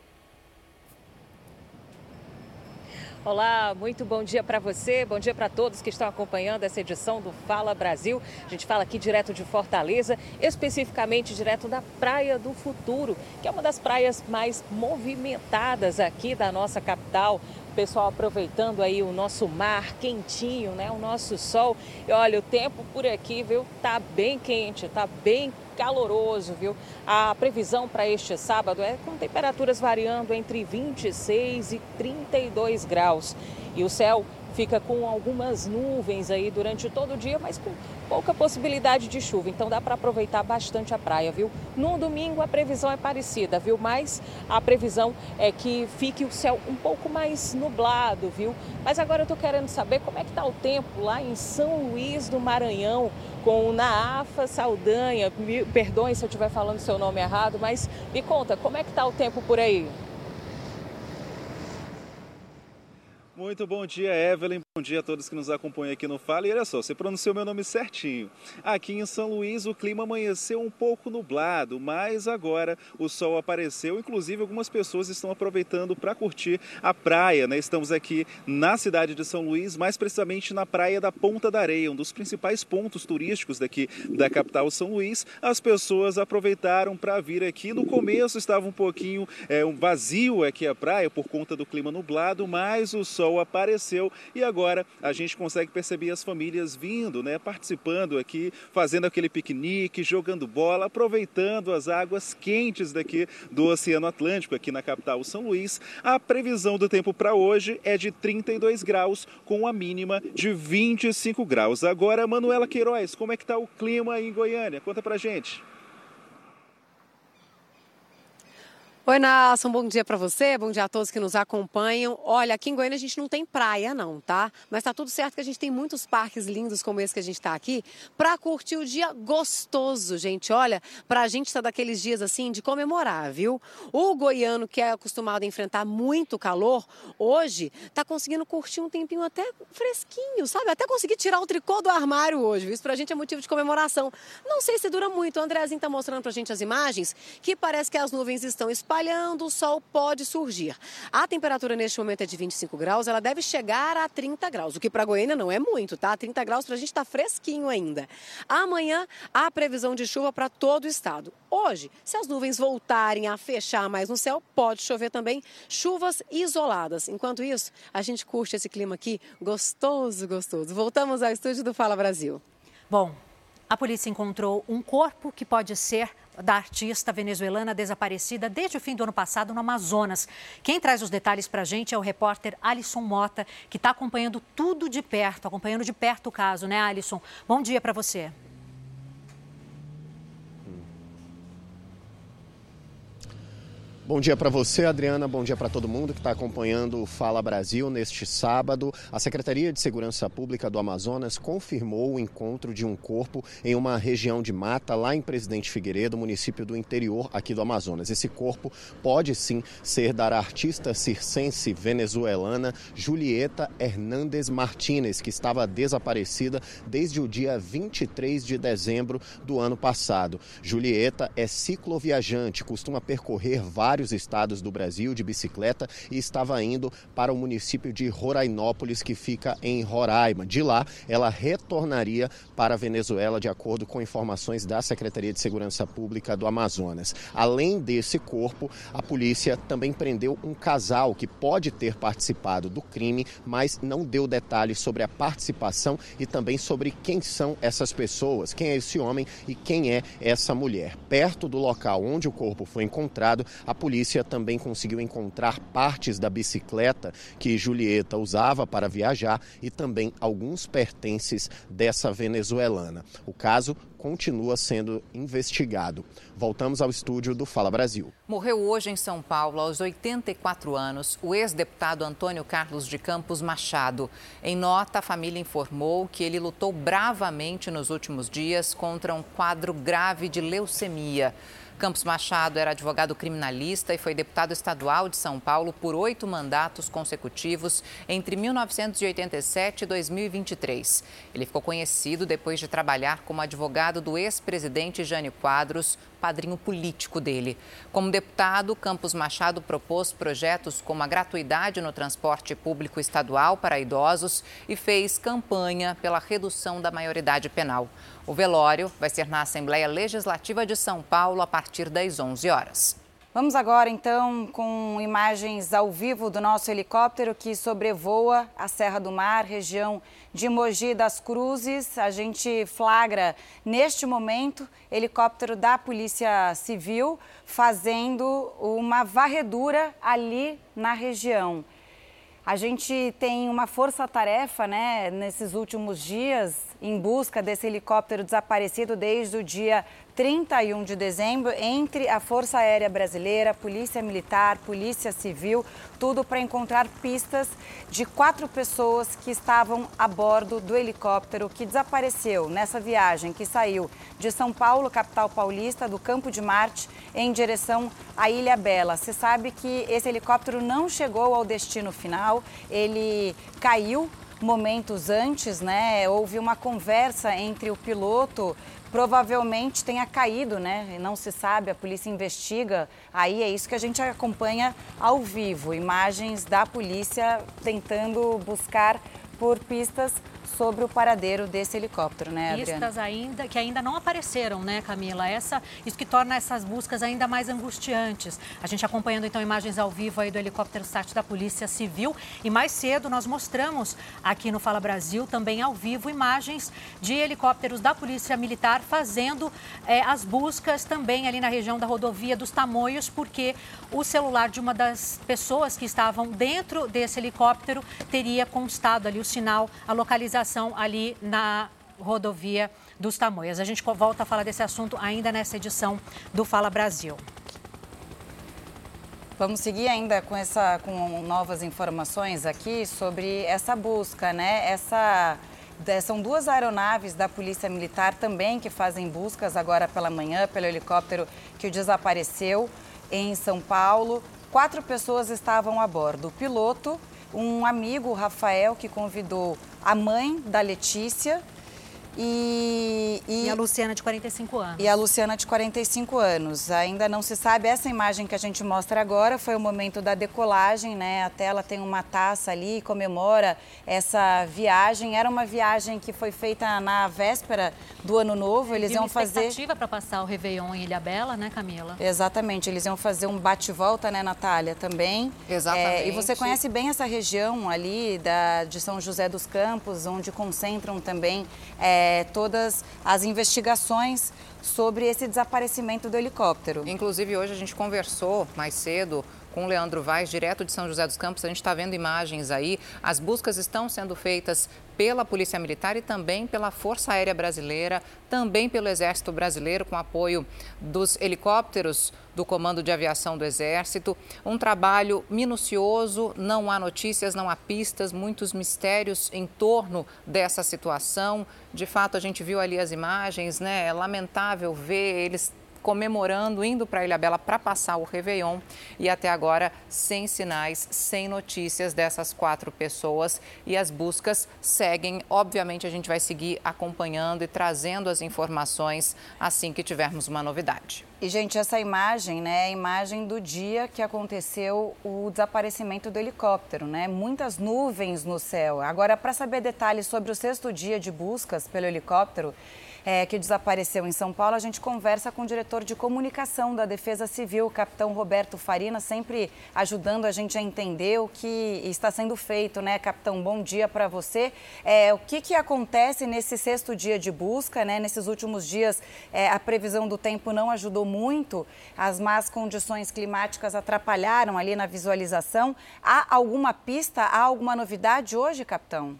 Olá, muito bom dia para você, bom dia para todos que estão acompanhando essa edição do Fala Brasil. A gente fala aqui direto de Fortaleza, especificamente direto da Praia do Futuro, que é uma das praias mais movimentadas aqui da nossa capital. Pessoal aproveitando aí o nosso mar quentinho, né? O nosso sol. E olha, o tempo por aqui, viu? Tá bem quente, tá bem caloroso, viu? A previsão para este sábado é com temperaturas variando entre 26 e 32 graus. E o céu fica com algumas nuvens aí durante todo o dia, mas com pouca possibilidade de chuva. Então dá para aproveitar bastante a praia, viu? No domingo a previsão é parecida, viu? Mas a previsão é que fique o céu um pouco mais nublado, viu? Mas agora eu estou querendo saber como é que está o tempo lá em São Luís do Maranhão, com Naafa Saldanha. Me perdoem se eu estiver falando seu nome errado, mas me conta, como é que está o tempo por aí? Muito bom dia, Evelyn. Bom dia a todos que nos acompanham aqui no Fala. E olha só, você pronunciou meu nome certinho. Aqui em São Luís o clima amanheceu um pouco nublado, mas agora o sol apareceu. Inclusive, algumas pessoas estão aproveitando para curtir a praia. Né? Estamos aqui na cidade de São Luís, mais precisamente na praia da Ponta da Areia, um dos principais pontos turísticos daqui da capital São Luís. As pessoas aproveitaram para vir aqui. No começo estava um pouquinho é, um vazio aqui a praia por conta do clima nublado, mas o sol apareceu e agora a gente consegue perceber as famílias vindo, né, participando aqui, fazendo aquele piquenique, jogando bola, aproveitando as águas quentes daqui do Oceano Atlântico, aqui na capital São Luís. A previsão do tempo para hoje é de 32 graus, com a mínima de 25 graus. Agora, Manuela Queiroz, como é que está o clima em Goiânia? Conta pra gente. Oi, Nelson, bom dia para você, bom dia a todos que nos acompanham. Olha, aqui em Goiânia a gente não tem praia não, tá? Mas tá tudo certo que a gente tem muitos parques lindos como esse que a gente está aqui para curtir o dia gostoso, gente. Olha, para a gente tá daqueles dias assim de comemorar, viu? O goiano que é acostumado a enfrentar muito calor, hoje tá conseguindo curtir um tempinho até fresquinho, sabe? Até conseguir tirar o tricô do armário hoje. Isso pra gente é motivo de comemoração. Não sei se dura muito. O Andrezinho tá mostrando pra gente as imagens que parece que as nuvens estão espalhando, o sol pode surgir. A temperatura neste momento é de 25 graus, ela deve chegar a 30 graus, o que para Goiânia não é muito, tá? 30 graus para a gente está fresquinho ainda. Amanhã, há previsão de chuva para todo o estado. Hoje, se as nuvens voltarem a fechar mais no céu, pode chover também chuvas isoladas. Enquanto isso, a gente curte esse clima aqui gostoso, gostoso. Voltamos ao estúdio do Fala Brasil. Bom, a polícia encontrou um corpo que pode ser da artista venezuelana desaparecida desde o fim do ano passado no Amazonas. Quem traz os detalhes para a gente é o repórter Alisson Mota, que está acompanhando tudo de perto, acompanhando de perto o caso, né, Alisson? Bom dia para você. Bom dia para você, Adriana. Bom dia para todo mundo que está acompanhando o Fala Brasil neste sábado. A Secretaria de Segurança Pública do Amazonas confirmou o encontro de um corpo em uma região de mata lá em Presidente Figueiredo, município do interior aqui do Amazonas. Esse corpo pode sim ser da artista circense venezuelana Julieta Hernández Martínez, que estava desaparecida desde o dia 23 de dezembro do ano passado. Julieta é cicloviajante, costuma percorrer vários vários estados do Brasil de bicicleta e estava indo para o município de Rorainópolis, que fica em Roraima. De lá, ela retornaria para a Venezuela, de acordo com informações da Secretaria de Segurança Pública do Amazonas. Além desse corpo, a polícia também prendeu um casal que pode ter participado do crime, mas não deu detalhes sobre a participação e também sobre quem são essas pessoas, quem é esse homem e quem é essa mulher. Perto do local onde o corpo foi encontrado, a polícia também conseguiu encontrar partes da bicicleta que Julieta usava para viajar e também alguns pertences dessa venezuelana. O caso continua sendo investigado. Voltamos ao estúdio do Fala Brasil. Morreu hoje em São Paulo, aos 84 anos, o ex-deputado Antônio Carlos de Campos Machado. Em nota, a família informou que ele lutou bravamente nos últimos dias contra um quadro grave de leucemia. Campos Machado era advogado criminalista e foi deputado estadual de São Paulo por oito mandatos consecutivos entre 1987 e 2023. Ele ficou conhecido depois de trabalhar como advogado do ex-presidente Jânio Quadros, padrinho político dele. Como deputado, Campos Machado propôs projetos como a gratuidade no transporte público estadual para idosos e fez campanha pela redução da maioridade penal. O velório vai ser na Assembleia Legislativa de São Paulo a partir das 11 horas. Vamos agora então com imagens ao vivo do nosso helicóptero que sobrevoa a Serra do Mar, região de Mogi das Cruzes. A gente flagra neste momento helicóptero da Polícia Civil fazendo uma varredura ali na região. A gente tem uma força-tarefa, né, nesses últimos dias em busca desse helicóptero desaparecido desde o dia 31 de dezembro entre a Força Aérea Brasileira, Polícia Militar, Polícia Civil, tudo para encontrar pistas de quatro pessoas que estavam a bordo do helicóptero que desapareceu nessa viagem que saiu de São Paulo, capital paulista, do Campo de Marte, em direção à Ilha Bela. Se sabe que esse helicóptero não chegou ao destino final, ele caiu momentos antes, né? Houve uma conversa entre o piloto provavelmente tenha caído, né? Não se sabe, a polícia investiga. Aí é isso que a gente acompanha ao vivo, imagens da polícia tentando buscar por pistas sobre o paradeiro desse helicóptero, né, Adriana? Pistas ainda que ainda não apareceram, né, Camila? Essa, isso que torna essas buscas ainda mais angustiantes. A gente acompanhando então imagens ao vivo aí do helicóptero SAT da Polícia Civil e mais cedo nós mostramos aqui no Fala Brasil também ao vivo imagens de helicópteros da Polícia Militar fazendo é, as buscas também ali na região da rodovia dos Tamoios, porque o celular de uma das pessoas que estavam dentro desse helicóptero teria constado ali o sinal, a localização ali na rodovia dos Tamoias. A gente volta a falar desse assunto ainda nessa edição do Fala Brasil. Vamos seguir ainda com, essa, com novas informações aqui sobre essa busca, né? Essa, são duas aeronaves da Polícia Militar também que fazem buscas agora pela manhã pelo helicóptero que desapareceu em São Paulo. Quatro pessoas estavam a bordo. O piloto, um amigo, Rafael, que convidou a mãe da Letícia e, e, e, a Luciana de 45 anos. E a Luciana de 45 anos. Ainda não se sabe. Essa imagem que a gente mostra agora foi o momento da decolagem, né? A tela tem uma taça ali, comemora essa viagem. Era uma viagem que foi feita na véspera do ano novo. Eles e iam uma fazer. expectativa para passar o Réveillon em Ilha Bela, né, Camila? Exatamente. Eles iam fazer um bate-volta, né, Natália? Também. Exatamente. É, e você conhece bem essa região ali da, de São José dos Campos, onde concentram também. É, é, todas as investigações sobre esse desaparecimento do helicóptero. Inclusive, hoje a gente conversou mais cedo com o Leandro Vaz, direto de São José dos Campos. A gente está vendo imagens aí. As buscas estão sendo feitas pela Polícia Militar e também pela Força Aérea Brasileira, também pelo Exército Brasileiro, com apoio dos helicópteros do Comando de Aviação do Exército. Um trabalho minucioso, não há notícias, não há pistas, muitos mistérios em torno dessa situação. De fato, a gente viu ali as imagens, né? É lamentável ver eles comemorando, indo para Ilha Bela para passar o Réveillon e até agora sem sinais, sem notícias dessas quatro pessoas e as buscas seguem. Obviamente a gente vai seguir acompanhando e trazendo as informações assim que tivermos uma novidade. E, gente, essa imagem, né, é a imagem do dia que aconteceu o desaparecimento do helicóptero, né? Muitas nuvens no céu. Agora, para saber detalhes sobre o sexto dia de buscas pelo helicóptero, é, que desapareceu em São Paulo, a gente conversa com o diretor de comunicação da Defesa Civil, capitão Roberto Farina, sempre ajudando a gente a entender o que está sendo feito, né, capitão? Bom dia para você. É, o que, que acontece nesse sexto dia de busca, né? Nesses últimos dias, é, a previsão do tempo não ajudou muito, as más condições climáticas atrapalharam ali na visualização. Há alguma pista, há alguma novidade hoje, capitão?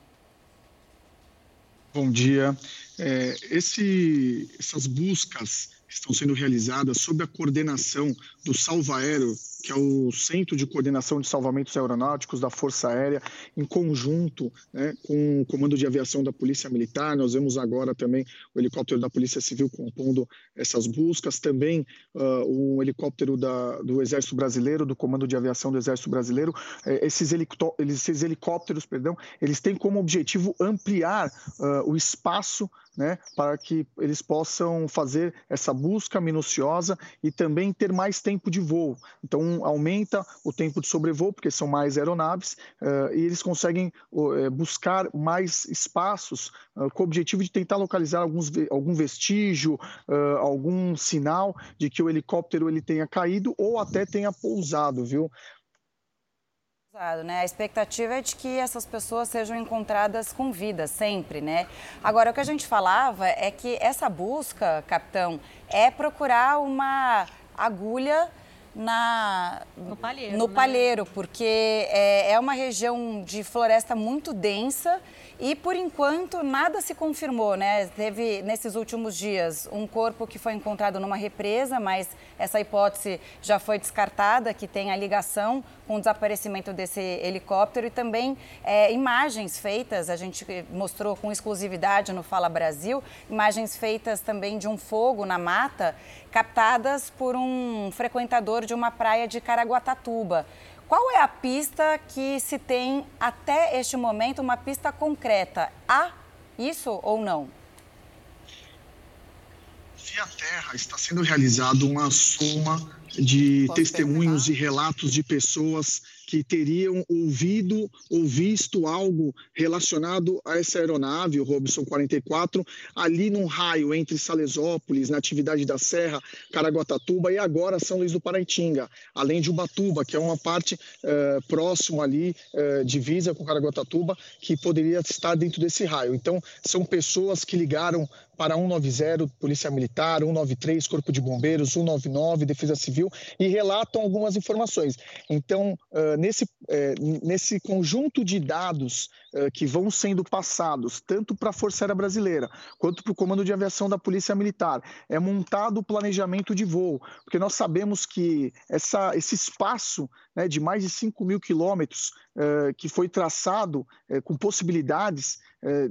Bom dia. É, esse, essas buscas estão sendo realizadas sob a coordenação do Salvaero, que é o Centro de Coordenação de Salvamentos Aeronáuticos da Força Aérea, em conjunto né, com o Comando de Aviação da Polícia Militar. Nós vemos agora também o helicóptero da Polícia Civil compondo essas buscas, também uh, um helicóptero da, do Exército Brasileiro, do Comando de Aviação do Exército Brasileiro. É, esses, esses, helicópteros, perdão, eles têm como objetivo ampliar uh, o espaço né, para que eles possam fazer essa busca minuciosa e também ter mais tempo de voo. Então, aumenta o tempo de sobrevoo, porque são mais aeronaves, uh, e eles conseguem uh, buscar mais espaços uh, com o objetivo de tentar localizar alguns, algum vestígio, algum sinal de que o helicóptero ele tenha caído ou até tenha pousado, viu? Né? A expectativa é de que essas pessoas sejam encontradas com vida sempre, né? Agora, o que a gente falava é que essa busca, capitão, é procurar uma agulha na, no palheiro, no né? palheiro porque é, é uma região de floresta muito densa e, por enquanto, nada se confirmou, né? Teve, nesses últimos dias, um corpo que foi encontrado numa represa, mas essa hipótese já foi descartada, que tem a ligação com o desaparecimento desse helicóptero e também é, imagens feitas, a gente mostrou com exclusividade no Fala Brasil, imagens feitas também de um fogo na mata, captadas por um frequentador de uma praia de Caraguatatuba. Qual é a pista que se tem até este momento, uma pista concreta? Há isso ou não? Via Terra está sendo realizada uma soma de Posso testemunhos terminar? e relatos de pessoas que teriam ouvido ou visto algo relacionado a essa aeronave, o Robson 44, ali num raio entre Salesópolis, na atividade da Serra, Caraguatatuba e agora São Luís do Paraitinga, além de Ubatuba, que é uma parte uh, próximo ali, uh, divisa com Caraguatatuba, que poderia estar dentro desse raio. Então, são pessoas que ligaram para 190, Polícia Militar, 193, Corpo de Bombeiros, 199, Defesa Civil, e relatam algumas informações. Então, nesse, nesse conjunto de dados que vão sendo passados, tanto para a Força Aérea Brasileira quanto para o Comando de Aviação da Polícia Militar, é montado o planejamento de voo, porque nós sabemos que essa, esse espaço né, de mais de 5 mil quilômetros é, que foi traçado com possibilidades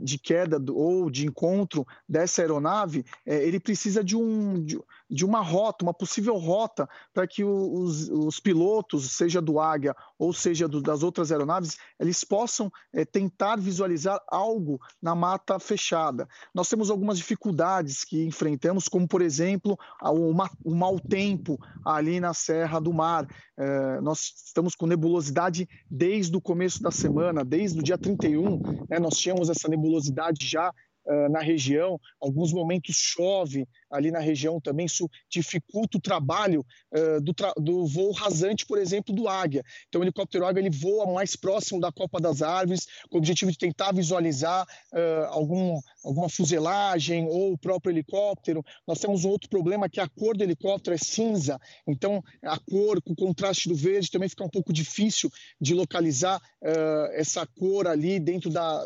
de queda ou de encontro dessa aeronave, ele precisa de um. De, de uma rota, uma possível rota, para que os, os, pilotos, seja do Águia ou seja do, das outras aeronaves, eles possam é, tentar visualizar algo na mata fechada. Nós temos algumas dificuldades que enfrentamos, como, por exemplo, o, o mau tempo ali na Serra do Mar. É, nós estamos com nebulosidade desde o começo da semana, desde o dia 31, né, nós tínhamos essa nebulosidade já uh, na região, alguns momentos chove ali na região também, isso dificulta o trabalho uh, do, tra do, voo rasante, por exemplo, do Águia. Então, o helicóptero Águia ele voa mais próximo da Copa das Árvores, com o objetivo de tentar visualizar uh, algum, alguma fuselagem ou o próprio helicóptero. Nós temos um outro problema que a cor do helicóptero é cinza, então a cor com o contraste do verde também fica um pouco difícil de localizar uh, essa cor ali dentro da,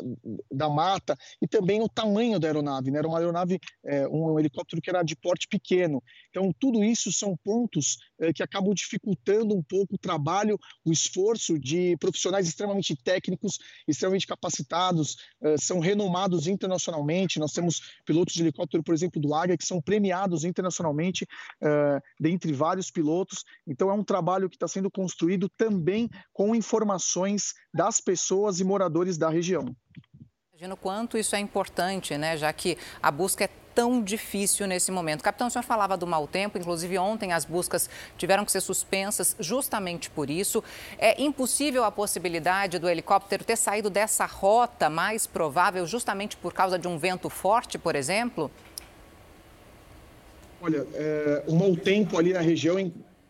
da mata e também o tamanho da aeronave. Né? Era uma aeronave, um helicóptero que era de porte pequeno. Então, tudo isso são pontos eh, que acabam dificultando um pouco o trabalho, o esforço de profissionais extremamente técnicos, extremamente capacitados, eh, são renomados internacionalmente. Nós temos pilotos de helicóptero, por exemplo, do Águia, que são premiados internacionalmente, eh, dentre vários pilotos. Então, é um trabalho que está sendo construído também com informações das pessoas e moradores da região. Imagino quanto isso é importante, né? Já que a busca é tão difícil nesse momento. Capitão, o senhor falava do mau tempo, inclusive ontem as buscas tiveram que ser suspensas justamente por isso. É impossível a possibilidade do helicóptero ter saído dessa rota mais provável justamente por causa de um vento forte, por exemplo? Olha, é, o mau tempo ali na região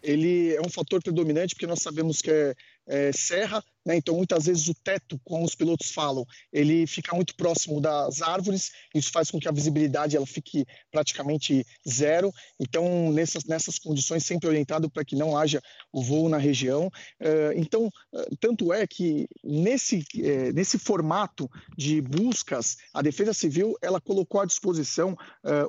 ele é um fator predominante porque nós sabemos que é, é serra, né? Então, muitas vezes o teto, como os pilotos falam, ele fica muito próximo das árvores, isso faz com que a visibilidade ela fique praticamente zero. Então, nessas, nessas condições, sempre orientado para que não haja o voo na região. Eh, então, eh, tanto é que nesse, eh, nesse formato de buscas, a Defesa Civil ela colocou à disposição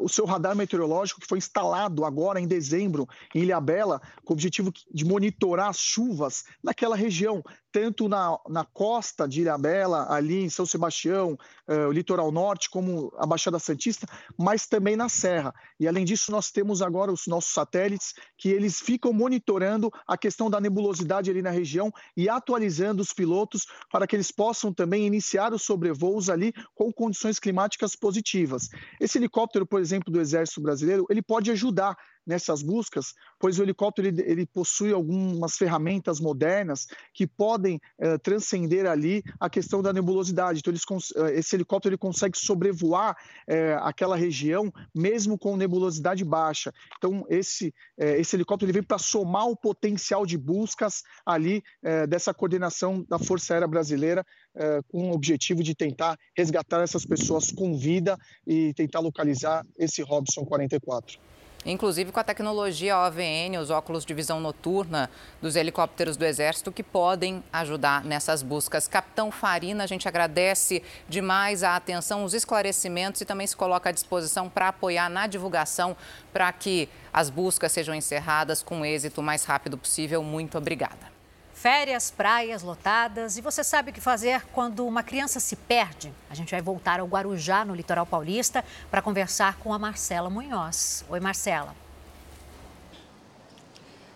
o seu radar meteorológico que foi instalado agora em dezembro em Ilhabela, com o objetivo de monitorar as chuvas naquela região, tanto na, na costa de Ilhabela, ali em São Sebastião, uh, o litoral norte, como a Baixada Santista, mas também na Serra. E além disso, nós temos agora os nossos satélites que eles ficam monitorando a questão da nebulosidade ali na região e atualizando os pilotos para que eles possam também iniciar os sobrevoos ali com condições climáticas positivas. Esse helicóptero, por exemplo, do Exército Brasileiro, ele pode ajudar nessas buscas, pois o helicóptero ele, ele possui algumas ferramentas modernas que podem uh, transcender ali a questão da nebulosidade. Então, eles, uh, esse helicóptero ele consegue sobrevoar uh, aquela região mesmo com nebulosidade baixa. Então, esse, esse helicóptero ele vem para somar o potencial de buscas ali dessa coordenação da Força Aérea Brasileira com o objetivo de tentar resgatar essas pessoas com vida e tentar localizar esse Robson 44 inclusive com a tecnologia OVN, os óculos de visão noturna dos helicópteros do Exército, que podem ajudar nessas buscas. Capitão Farina, a gente agradece demais a atenção, os esclarecimentos e também se coloca à disposição para apoiar na divulgação para que as buscas sejam encerradas com êxito o mais rápido possível. Muito obrigada férias, praias lotadas. E você sabe o que fazer quando uma criança se perde? A gente vai voltar ao Guarujá, no litoral paulista, para conversar com a Marcela Munhoz. Oi, Marcela.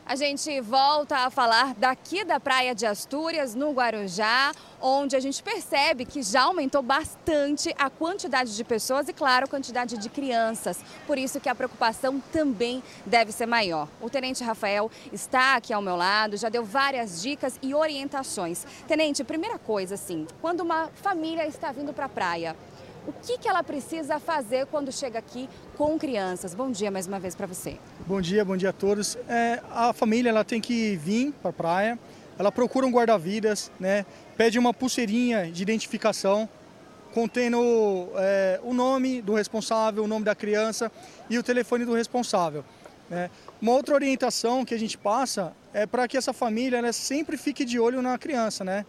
A gente volta a falar daqui da Praia de Astúrias, no Guarujá, onde a gente percebe que já aumentou bastante a quantidade de pessoas e, claro, a quantidade de crianças. Por isso que a preocupação também deve ser maior. O Tenente Rafael está aqui ao meu lado, já deu várias dicas e orientações. Tenente, primeira coisa, assim, quando uma família está vindo para a praia, o que, que ela precisa fazer quando chega aqui com crianças? Bom dia mais uma vez para você. Bom dia, bom dia a todos. É, a família ela tem que vir para a praia, ela procura um guarda-vidas, né? pede uma pulseirinha de identificação contendo é, o nome do responsável, o nome da criança e o telefone do responsável. Né? Uma outra orientação que a gente passa é para que essa família sempre fique de olho na criança, né?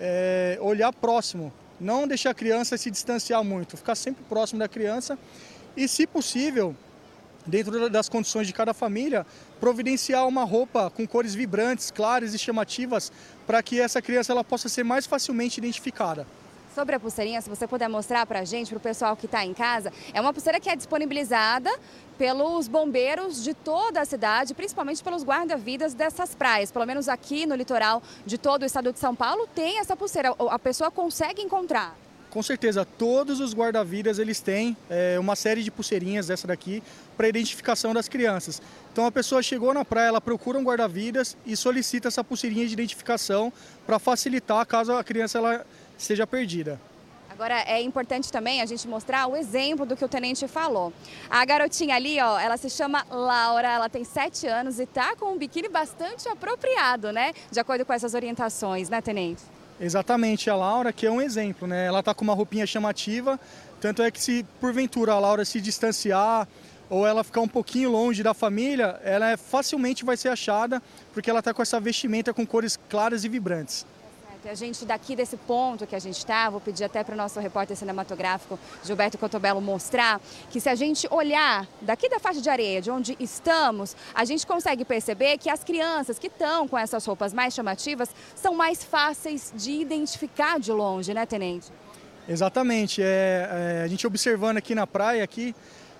É, olhar próximo, não deixar a criança se distanciar muito, ficar sempre próximo da criança e, se possível, dentro das condições de cada família, providenciar uma roupa com cores vibrantes, claras e chamativas para que essa criança ela possa ser mais facilmente identificada. Sobre a pulseirinha, se você puder mostrar para a gente, para o pessoal que está em casa, é uma pulseira que é disponibilizada pelos bombeiros de toda a cidade, principalmente pelos guarda-vidas dessas praias. Pelo menos aqui no litoral de todo o estado de São Paulo tem essa pulseira. A pessoa consegue encontrar. Com certeza, todos os guarda-vidas eles têm é, uma série de pulseirinhas dessa daqui para identificação das crianças. Então a pessoa chegou na praia, ela procura um guarda-vidas e solicita essa pulseirinha de identificação para facilitar caso a criança ela seja perdida. Agora é importante também a gente mostrar o exemplo do que o tenente falou. A garotinha ali, ó, ela se chama Laura, ela tem 7 anos e tá com um biquíni bastante apropriado, né? De acordo com essas orientações, né, tenente? Exatamente, a Laura, que é um exemplo, né? Ela tá com uma roupinha chamativa, tanto é que se porventura a Laura se distanciar ou ela ficar um pouquinho longe da família, ela é, facilmente vai ser achada porque ela está com essa vestimenta com cores claras e vibrantes. A gente daqui desse ponto que a gente está, vou pedir até para o nosso repórter cinematográfico Gilberto Cotobello mostrar que se a gente olhar daqui da faixa de areia, de onde estamos, a gente consegue perceber que as crianças que estão com essas roupas mais chamativas são mais fáceis de identificar de longe, né, Tenente? Exatamente. É, é, a gente observando aqui na praia, aqui,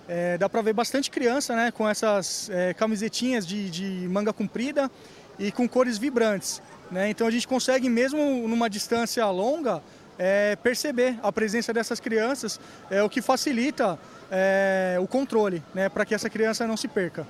é, dá para ver bastante criança né, com essas é, camisetinhas de, de manga comprida e com cores vibrantes. Né? Então a gente consegue, mesmo numa distância longa, é, perceber a presença dessas crianças, é o que facilita é, o controle, né, para que essa criança não se perca.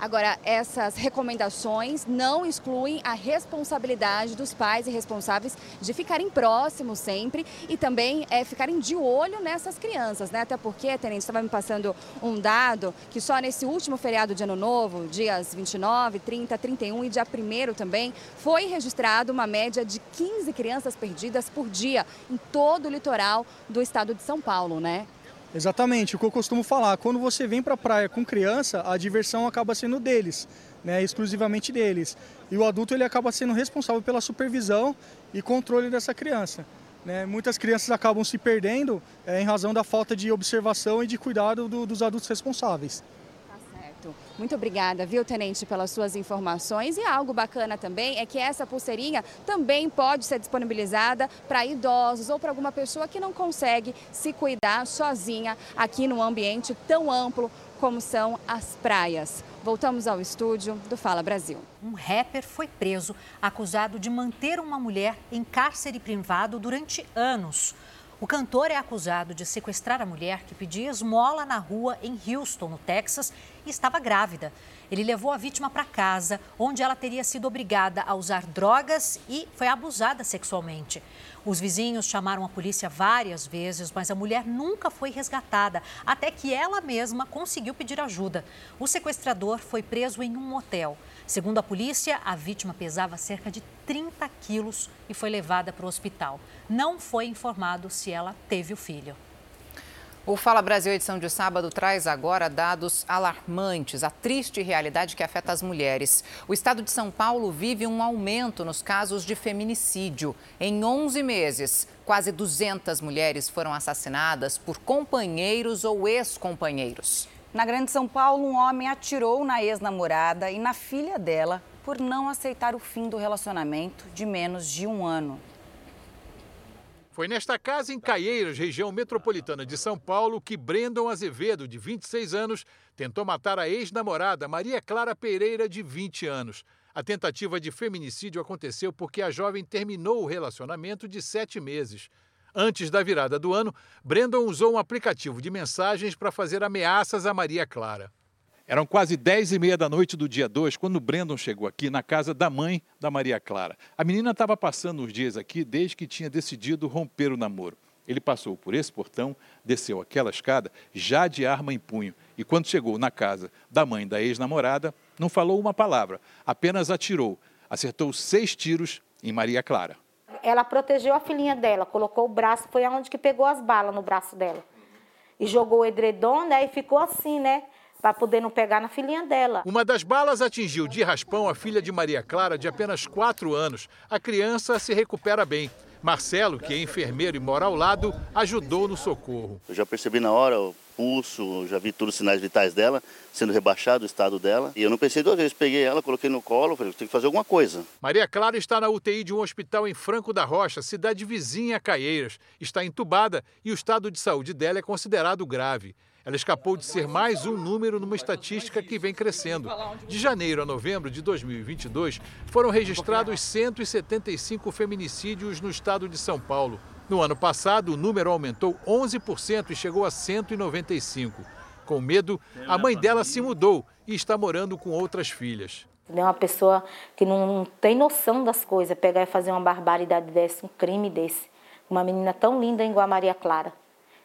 Agora, essas recomendações não excluem a responsabilidade dos pais e responsáveis de ficarem próximos sempre e também é, ficarem de olho nessas crianças, né? Até porque, Tenente, estava me passando um dado que só nesse último feriado de Ano Novo, dias 29, 30, 31 e dia 1 também, foi registrado uma média de 15 crianças perdidas por dia em todo o litoral do estado de São Paulo, né? Exatamente, o que eu costumo falar, quando você vem para a praia com criança, a diversão acaba sendo deles, né, exclusivamente deles. E o adulto ele acaba sendo responsável pela supervisão e controle dessa criança. Né? Muitas crianças acabam se perdendo é, em razão da falta de observação e de cuidado do, dos adultos responsáveis. Muito obrigada, viu, Tenente, pelas suas informações. E algo bacana também é que essa pulseirinha também pode ser disponibilizada para idosos ou para alguma pessoa que não consegue se cuidar sozinha aqui num ambiente tão amplo como são as praias. Voltamos ao estúdio do Fala Brasil. Um rapper foi preso acusado de manter uma mulher em cárcere privado durante anos. O cantor é acusado de sequestrar a mulher que pedia esmola na rua em Houston, no Texas, e estava grávida. Ele levou a vítima para casa, onde ela teria sido obrigada a usar drogas e foi abusada sexualmente. Os vizinhos chamaram a polícia várias vezes, mas a mulher nunca foi resgatada, até que ela mesma conseguiu pedir ajuda. O sequestrador foi preso em um motel. Segundo a polícia, a vítima pesava cerca de 30 quilos e foi levada para o hospital. Não foi informado se ela teve o filho. O Fala Brasil edição de sábado traz agora dados alarmantes, a triste realidade que afeta as mulheres. O estado de São Paulo vive um aumento nos casos de feminicídio. Em 11 meses, quase 200 mulheres foram assassinadas por companheiros ou ex-companheiros. Na Grande São Paulo, um homem atirou na ex-namorada e na filha dela por não aceitar o fim do relacionamento de menos de um ano. Foi nesta casa em Caieiras, região metropolitana de São Paulo, que Brandon Azevedo, de 26 anos, tentou matar a ex-namorada Maria Clara Pereira, de 20 anos. A tentativa de feminicídio aconteceu porque a jovem terminou o relacionamento de sete meses. Antes da virada do ano, Brandon usou um aplicativo de mensagens para fazer ameaças a Maria Clara. Eram quase 10 e meia da noite do dia 2 quando Brandon chegou aqui na casa da mãe da Maria Clara. A menina estava passando os dias aqui desde que tinha decidido romper o namoro. Ele passou por esse portão, desceu aquela escada, já de arma em punho, e quando chegou na casa da mãe da ex-namorada, não falou uma palavra, apenas atirou. Acertou seis tiros em Maria Clara ela protegeu a filhinha dela, colocou o braço, foi aonde que pegou as balas no braço dela. E jogou o edredom, né? E ficou assim, né? Para poder não pegar na filhinha dela. Uma das balas atingiu de raspão a filha de Maria Clara, de apenas 4 anos. A criança se recupera bem. Marcelo, que é enfermeiro e mora ao lado, ajudou no socorro. Eu já percebi na hora o pulso, já vi todos os sinais vitais dela, sendo rebaixado o estado dela. E eu não pensei duas vezes, peguei ela, coloquei no colo, falei, tem que fazer alguma coisa. Maria Clara está na UTI de um hospital em Franco da Rocha, cidade vizinha a Caieiras. Está entubada e o estado de saúde dela é considerado grave. Ela escapou de ser mais um número numa estatística que vem crescendo. De janeiro a novembro de 2022, foram registrados 175 feminicídios no estado de São Paulo. No ano passado, o número aumentou 11% e chegou a 195. Com medo, a mãe dela se mudou e está morando com outras filhas. É uma pessoa que não tem noção das coisas, pegar e fazer uma barbaridade desse, um crime desse. Uma menina tão linda igual a Maria Clara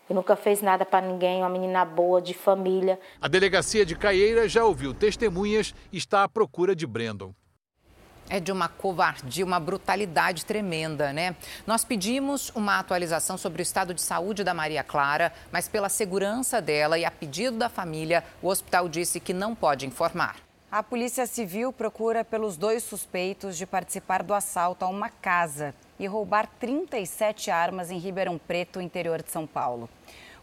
que nunca fez nada para ninguém, uma menina boa, de família. A delegacia de Caieira já ouviu testemunhas e está à procura de Brandon. É de uma covardia, uma brutalidade tremenda, né? Nós pedimos uma atualização sobre o estado de saúde da Maria Clara, mas pela segurança dela e a pedido da família, o hospital disse que não pode informar. A Polícia Civil procura pelos dois suspeitos de participar do assalto a uma casa e roubar 37 armas em Ribeirão Preto, interior de São Paulo.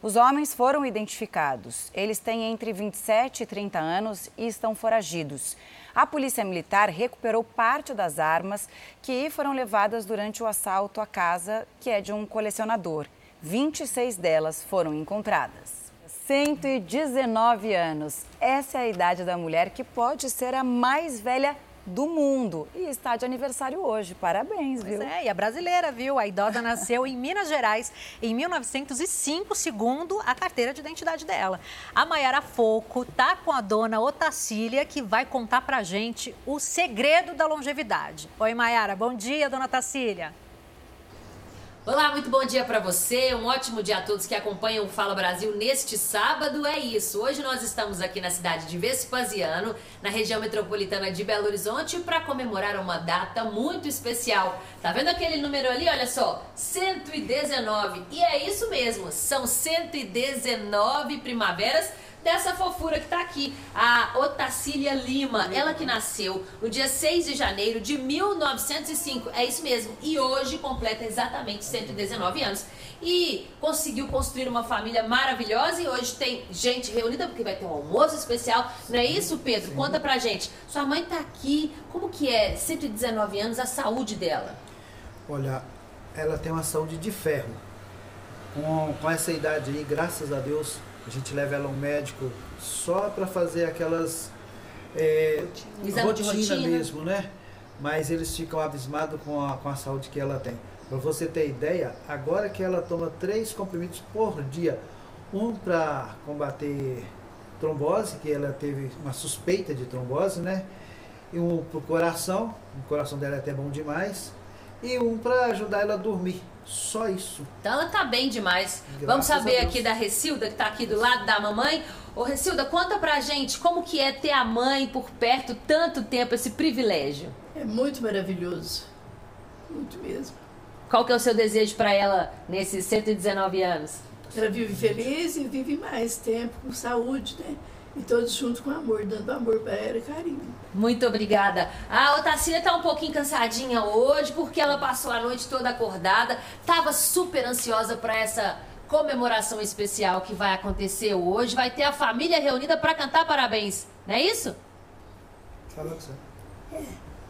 Os homens foram identificados. Eles têm entre 27 e 30 anos e estão foragidos. A Polícia Militar recuperou parte das armas que foram levadas durante o assalto à casa, que é de um colecionador. 26 delas foram encontradas. 119 anos. Essa é a idade da mulher que pode ser a mais velha do mundo. E está de aniversário hoje. Parabéns, pois viu? É, e a brasileira, viu? A idosa nasceu em Minas Gerais em 1905, segundo a carteira de identidade dela. A Maiara Foco tá com a dona Otacília, que vai contar pra gente o segredo da longevidade. Oi, Maiara. Bom dia, dona Otacília. Olá, muito bom dia para você. Um ótimo dia a todos que acompanham o Fala Brasil neste sábado. É isso. Hoje nós estamos aqui na cidade de Vespasiano, na região metropolitana de Belo Horizonte, para comemorar uma data muito especial. Tá vendo aquele número ali? Olha só, 119. E é isso mesmo, são 119 primaveras dessa fofura que tá aqui, a Otacília Lima, ela que nasceu no dia 6 de janeiro de 1905, é isso mesmo, e hoje completa exatamente 119 anos. E conseguiu construir uma família maravilhosa e hoje tem gente reunida porque vai ter um almoço especial, não é isso, Pedro? Conta pra gente. Sua mãe tá aqui, como que é 119 anos, a saúde dela? Olha, ela tem uma saúde de ferro. Com, com essa idade aí, graças a Deus, a gente leva ela ao médico só para fazer aquelas é, rotina, rotina, mesmo, né? Mas eles ficam abismados com a, com a saúde que ela tem. Para você ter ideia, agora que ela toma três comprimidos por dia, um para combater trombose, que ela teve uma suspeita de trombose, né? E um para o coração, o coração dela é até bom demais, e um para ajudar ela a dormir. Só isso. Então ela tá bem demais. Graças Vamos saber aqui da Recilda, que tá aqui do lado da mamãe. Ô Recilda, conta pra gente como que é ter a mãe por perto tanto tempo, esse privilégio. É muito maravilhoso. Muito mesmo. Qual que é o seu desejo para ela nesses 119 anos? Ela vive feliz e vive mais tempo, com saúde, né? E todos juntos com amor, dando amor para ela e carinho. Muito obrigada. A Otacília tá um pouquinho cansadinha hoje, porque ela passou a noite toda acordada. Tava super ansiosa para essa comemoração especial que vai acontecer hoje. Vai ter a família reunida para cantar parabéns. Não é isso? Fala que você.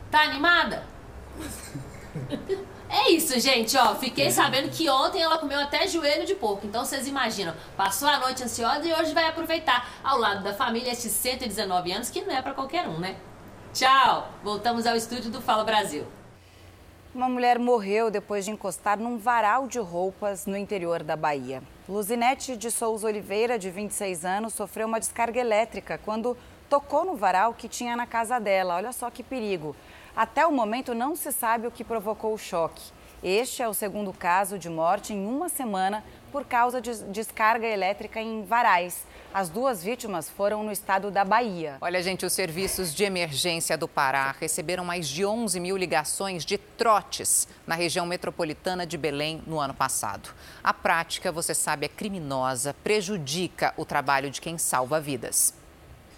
Tá animada? *laughs* É isso, gente, ó. Fiquei sabendo que ontem ela comeu até joelho de porco. Então vocês imaginam, passou a noite ansiosa e hoje vai aproveitar ao lado da família esses 119 anos, que não é para qualquer um, né? Tchau! Voltamos ao estúdio do Fala Brasil. Uma mulher morreu depois de encostar num varal de roupas no interior da Bahia. Luzinete de Souza Oliveira, de 26 anos, sofreu uma descarga elétrica quando tocou no varal que tinha na casa dela. Olha só que perigo. Até o momento não se sabe o que provocou o choque. Este é o segundo caso de morte em uma semana por causa de descarga elétrica em varais. As duas vítimas foram no estado da Bahia. Olha, gente, os serviços de emergência do Pará receberam mais de 11 mil ligações de trotes na região metropolitana de Belém no ano passado. A prática, você sabe, é criminosa, prejudica o trabalho de quem salva vidas.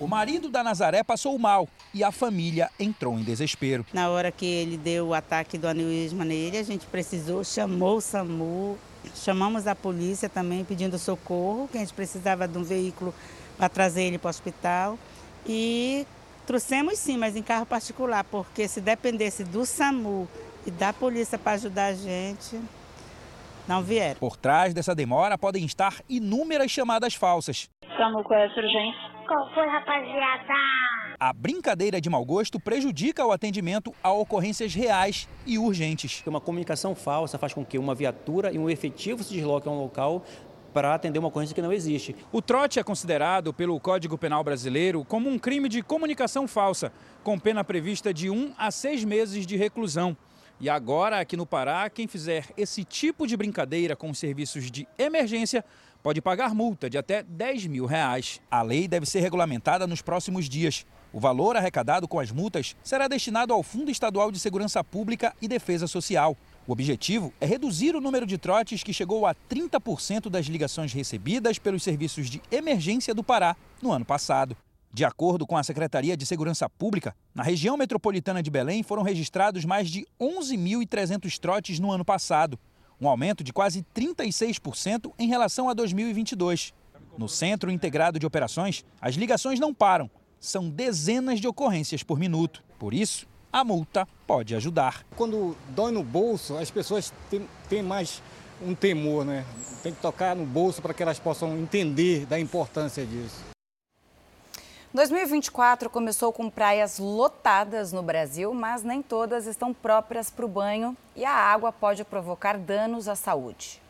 O marido da Nazaré passou mal e a família entrou em desespero. Na hora que ele deu o ataque do aneurisma nele, a gente precisou, chamou o SAMU, chamamos a polícia também pedindo socorro, que a gente precisava de um veículo para trazer ele para o hospital. E trouxemos sim, mas em carro particular, porque se dependesse do SAMU e da polícia para ajudar a gente, não vieram. Por trás dessa demora podem estar inúmeras chamadas falsas. SAMU, qual é a urgência? Qual foi, rapaziada? A brincadeira de mau gosto prejudica o atendimento a ocorrências reais e urgentes. Uma comunicação falsa faz com que uma viatura e um efetivo se desloquem a um local para atender uma ocorrência que não existe. O trote é considerado pelo Código Penal Brasileiro como um crime de comunicação falsa, com pena prevista de um a seis meses de reclusão. E agora, aqui no Pará, quem fizer esse tipo de brincadeira com serviços de emergência pode pagar multa de até 10 mil reais. A lei deve ser regulamentada nos próximos dias. O valor arrecadado com as multas será destinado ao Fundo Estadual de Segurança Pública e Defesa Social. O objetivo é reduzir o número de trotes que chegou a 30% das ligações recebidas pelos serviços de emergência do Pará no ano passado. De acordo com a Secretaria de Segurança Pública, na região metropolitana de Belém foram registrados mais de 11.300 trotes no ano passado, um aumento de quase 36% em relação a 2022. No Centro Integrado de Operações, as ligações não param. São dezenas de ocorrências por minuto. Por isso, a multa pode ajudar. Quando dói no bolso, as pessoas têm, têm mais um temor, né? Tem que tocar no bolso para que elas possam entender da importância disso. 2024 começou com praias lotadas no Brasil, mas nem todas estão próprias para o banho e a água pode provocar danos à saúde.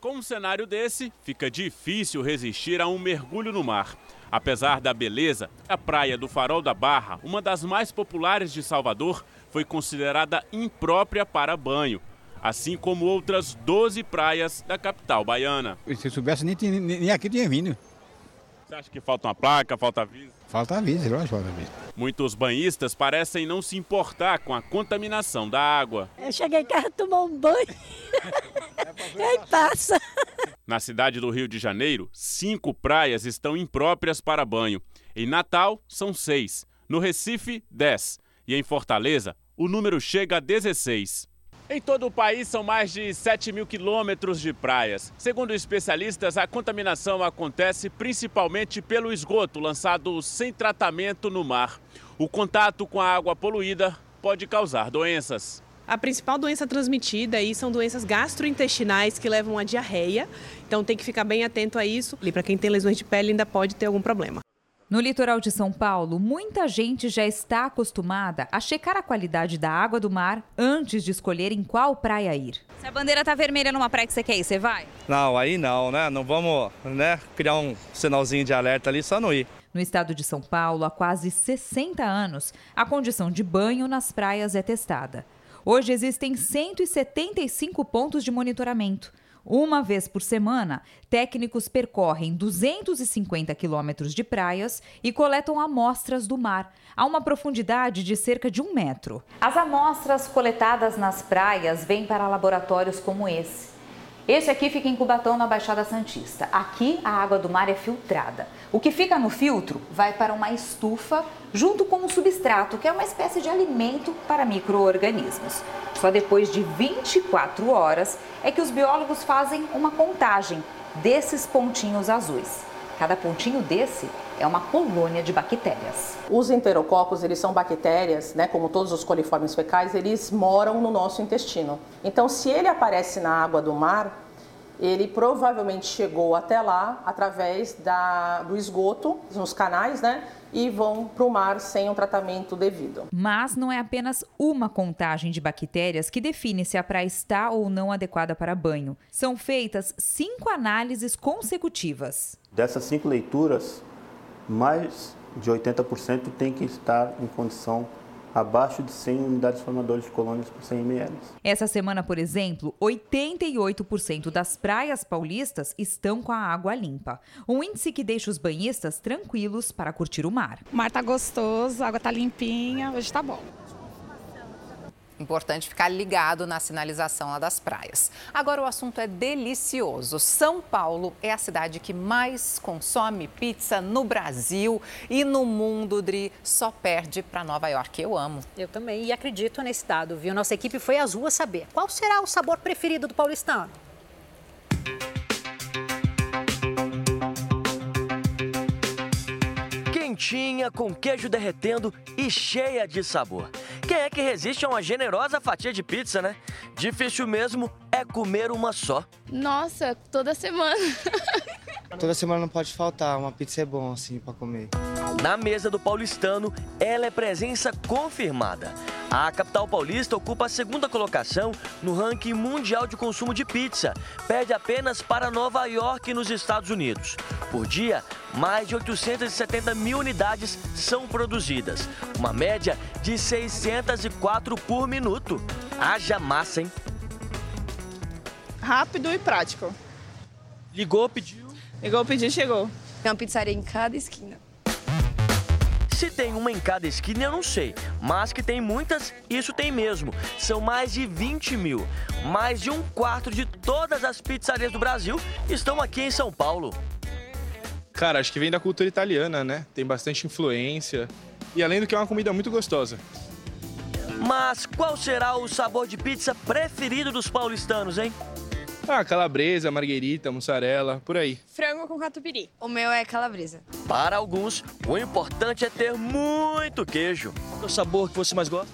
Com um cenário desse, fica difícil resistir a um mergulho no mar. Apesar da beleza, a praia do Farol da Barra, uma das mais populares de Salvador, foi considerada imprópria para banho, assim como outras 12 praias da capital baiana. Se eu soubesse, nem, nem aqui tinha vindo. Você acha que falta uma placa, falta aviso? Falta aviso, lógico, falta aviso. Muitos banhistas parecem não se importar com a contaminação da água. Eu cheguei em casa tomar um banho. e *laughs* aí passa. Na cidade do Rio de Janeiro, cinco praias estão impróprias para banho. Em Natal, são seis. No Recife, dez. E em Fortaleza, o número chega a 16. Em todo o país são mais de 7 mil quilômetros de praias. Segundo especialistas, a contaminação acontece principalmente pelo esgoto lançado sem tratamento no mar. O contato com a água poluída pode causar doenças. A principal doença transmitida aí são doenças gastrointestinais que levam a diarreia. Então tem que ficar bem atento a isso. E para quem tem lesões de pele ainda pode ter algum problema. No litoral de São Paulo, muita gente já está acostumada a checar a qualidade da água do mar antes de escolher em qual praia ir. Se a bandeira tá vermelha numa praia que você quer ir, você vai? Não, aí não, né? Não vamos né, criar um sinalzinho de alerta ali, só não ir. No estado de São Paulo, há quase 60 anos, a condição de banho nas praias é testada. Hoje existem 175 pontos de monitoramento. Uma vez por semana, técnicos percorrem 250 quilômetros de praias e coletam amostras do mar, a uma profundidade de cerca de um metro. As amostras coletadas nas praias vêm para laboratórios como esse. Esse aqui fica em Cubatão, na Baixada Santista. Aqui a água do mar é filtrada. O que fica no filtro vai para uma estufa junto com um substrato, que é uma espécie de alimento para micro-organismos. Só depois de 24 horas é que os biólogos fazem uma contagem desses pontinhos azuis. Cada pontinho desse é uma colônia de bactérias. Os enterococos, eles são bactérias, né, como todos os coliformes fecais, eles moram no nosso intestino. Então, se ele aparece na água do mar, ele provavelmente chegou até lá através da, do esgoto, nos canais, né? E vão para o mar sem um tratamento devido. Mas não é apenas uma contagem de bactérias que define se a praia está ou não adequada para banho. São feitas cinco análises consecutivas. Dessas cinco leituras, mais de 80% tem que estar em condição abaixo de 100 unidades formadoras de colônias por 100 ml. Essa semana, por exemplo, 88% das praias paulistas estão com a água limpa. Um índice que deixa os banhistas tranquilos para curtir o mar. O mar tá gostoso, a água tá limpinha, hoje tá bom. Importante ficar ligado na sinalização lá das praias. Agora o assunto é delicioso. São Paulo é a cidade que mais consome pizza no Brasil e no mundo, Dri, só perde para Nova York. Eu amo. Eu também e acredito nesse dado, viu? Nossa equipe foi às ruas saber qual será o sabor preferido do paulistano. Quentinha, com queijo derretendo e cheia de sabor. Quem é que resiste a uma generosa fatia de pizza, né? Difícil mesmo é comer uma só. Nossa, toda semana. Toda semana não pode faltar, uma pizza é bom assim para comer. Na mesa do paulistano, ela é presença confirmada. A capital paulista ocupa a segunda colocação no ranking mundial de consumo de pizza, perde apenas para Nova York, nos Estados Unidos. Por dia, mais de 870 mil unidades são produzidas, uma média de 604 por minuto. Haja massa, hein? Rápido e prático. Ligou, pediu. Ligou, pediu, chegou. Tem uma pizzaria em cada esquina. Se tem uma em cada esquina, eu não sei. Mas que tem muitas, isso tem mesmo. São mais de 20 mil. Mais de um quarto de todas as pizzarias do Brasil estão aqui em São Paulo. Cara, acho que vem da cultura italiana, né? Tem bastante influência. E além do que é uma comida muito gostosa. Mas qual será o sabor de pizza preferido dos paulistanos, hein? Ah, calabresa, marguerita, mussarela, por aí. Frango com catupiry. O meu é calabresa. Para alguns, o importante é ter muito queijo. Qual é o sabor que você mais gosta?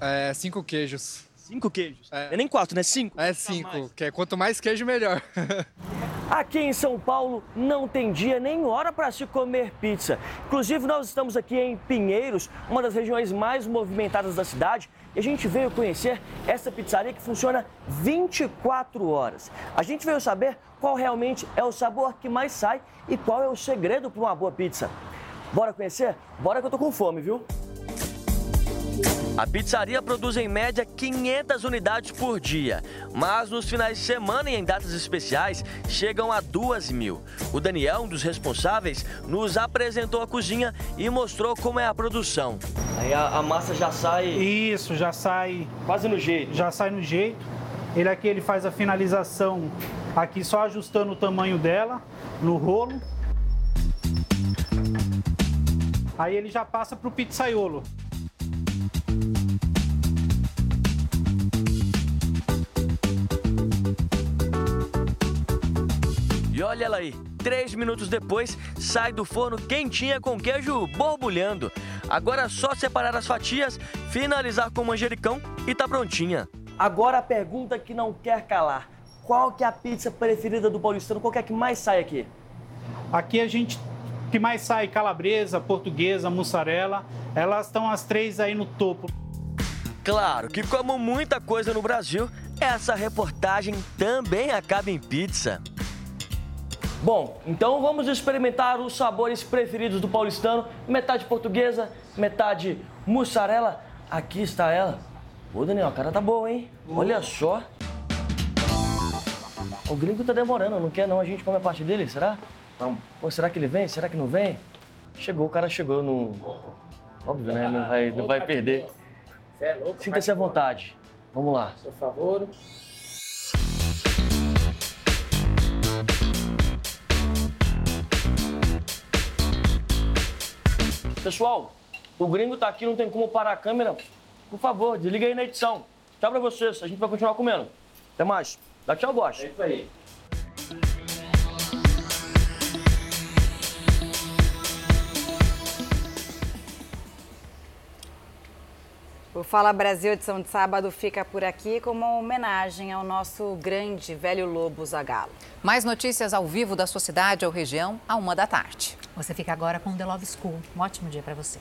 É, cinco queijos. Cinco queijos? É, é nem quatro, né? Cinco? É cinco, que é quanto mais queijo, melhor. *laughs* Aqui em São Paulo não tem dia nem hora para se comer pizza. Inclusive, nós estamos aqui em Pinheiros, uma das regiões mais movimentadas da cidade, e a gente veio conhecer essa pizzaria que funciona 24 horas. A gente veio saber qual realmente é o sabor que mais sai e qual é o segredo para uma boa pizza. Bora conhecer? Bora que eu tô com fome, viu? A pizzaria produz em média 500 unidades por dia, mas nos finais de semana e em datas especiais chegam a 2 mil. O Daniel, um dos responsáveis, nos apresentou a cozinha e mostrou como é a produção. Aí a, a massa já sai. Isso, já sai. Quase no jeito. Já sai no jeito. Ele aqui ele faz a finalização aqui só ajustando o tamanho dela no rolo. Aí ele já passa para o pizzaiolo. Olha ela aí, três minutos depois sai do forno quentinha com queijo borbulhando. Agora é só separar as fatias, finalizar com manjericão e tá prontinha. Agora a pergunta que não quer calar. Qual que é a pizza preferida do paulistano? Qual que é que mais sai aqui? Aqui a gente que mais sai calabresa, portuguesa, mussarela. Elas estão as três aí no topo. Claro que como muita coisa no Brasil, essa reportagem também acaba em pizza. Bom, então vamos experimentar os sabores preferidos do paulistano. Metade portuguesa, metade mussarela. Aqui está ela. Ô, Daniel, a cara tá boa, hein? Olha só. O gringo tá demorando, não quer não a gente come a parte dele, será? Não. Pô, será que ele vem? Será que não vem? Chegou, o cara chegou, não... Óbvio, né? Não vai, não vai perder. É Sinta-se à vontade. Vamos lá. Por favor. Pessoal, o gringo tá aqui, não tem como parar a câmera. Por favor, desliga aí na edição. Tchau pra vocês, a gente vai continuar comendo. Até mais. Dá tchau, Bosch. É isso aí. O Fala Brasil, edição de sábado, fica por aqui como uma homenagem ao nosso grande velho lobo Zagalo. Mais notícias ao vivo da sua cidade ou região, a uma da tarde. Você fica agora com The Love School. Um ótimo dia para você.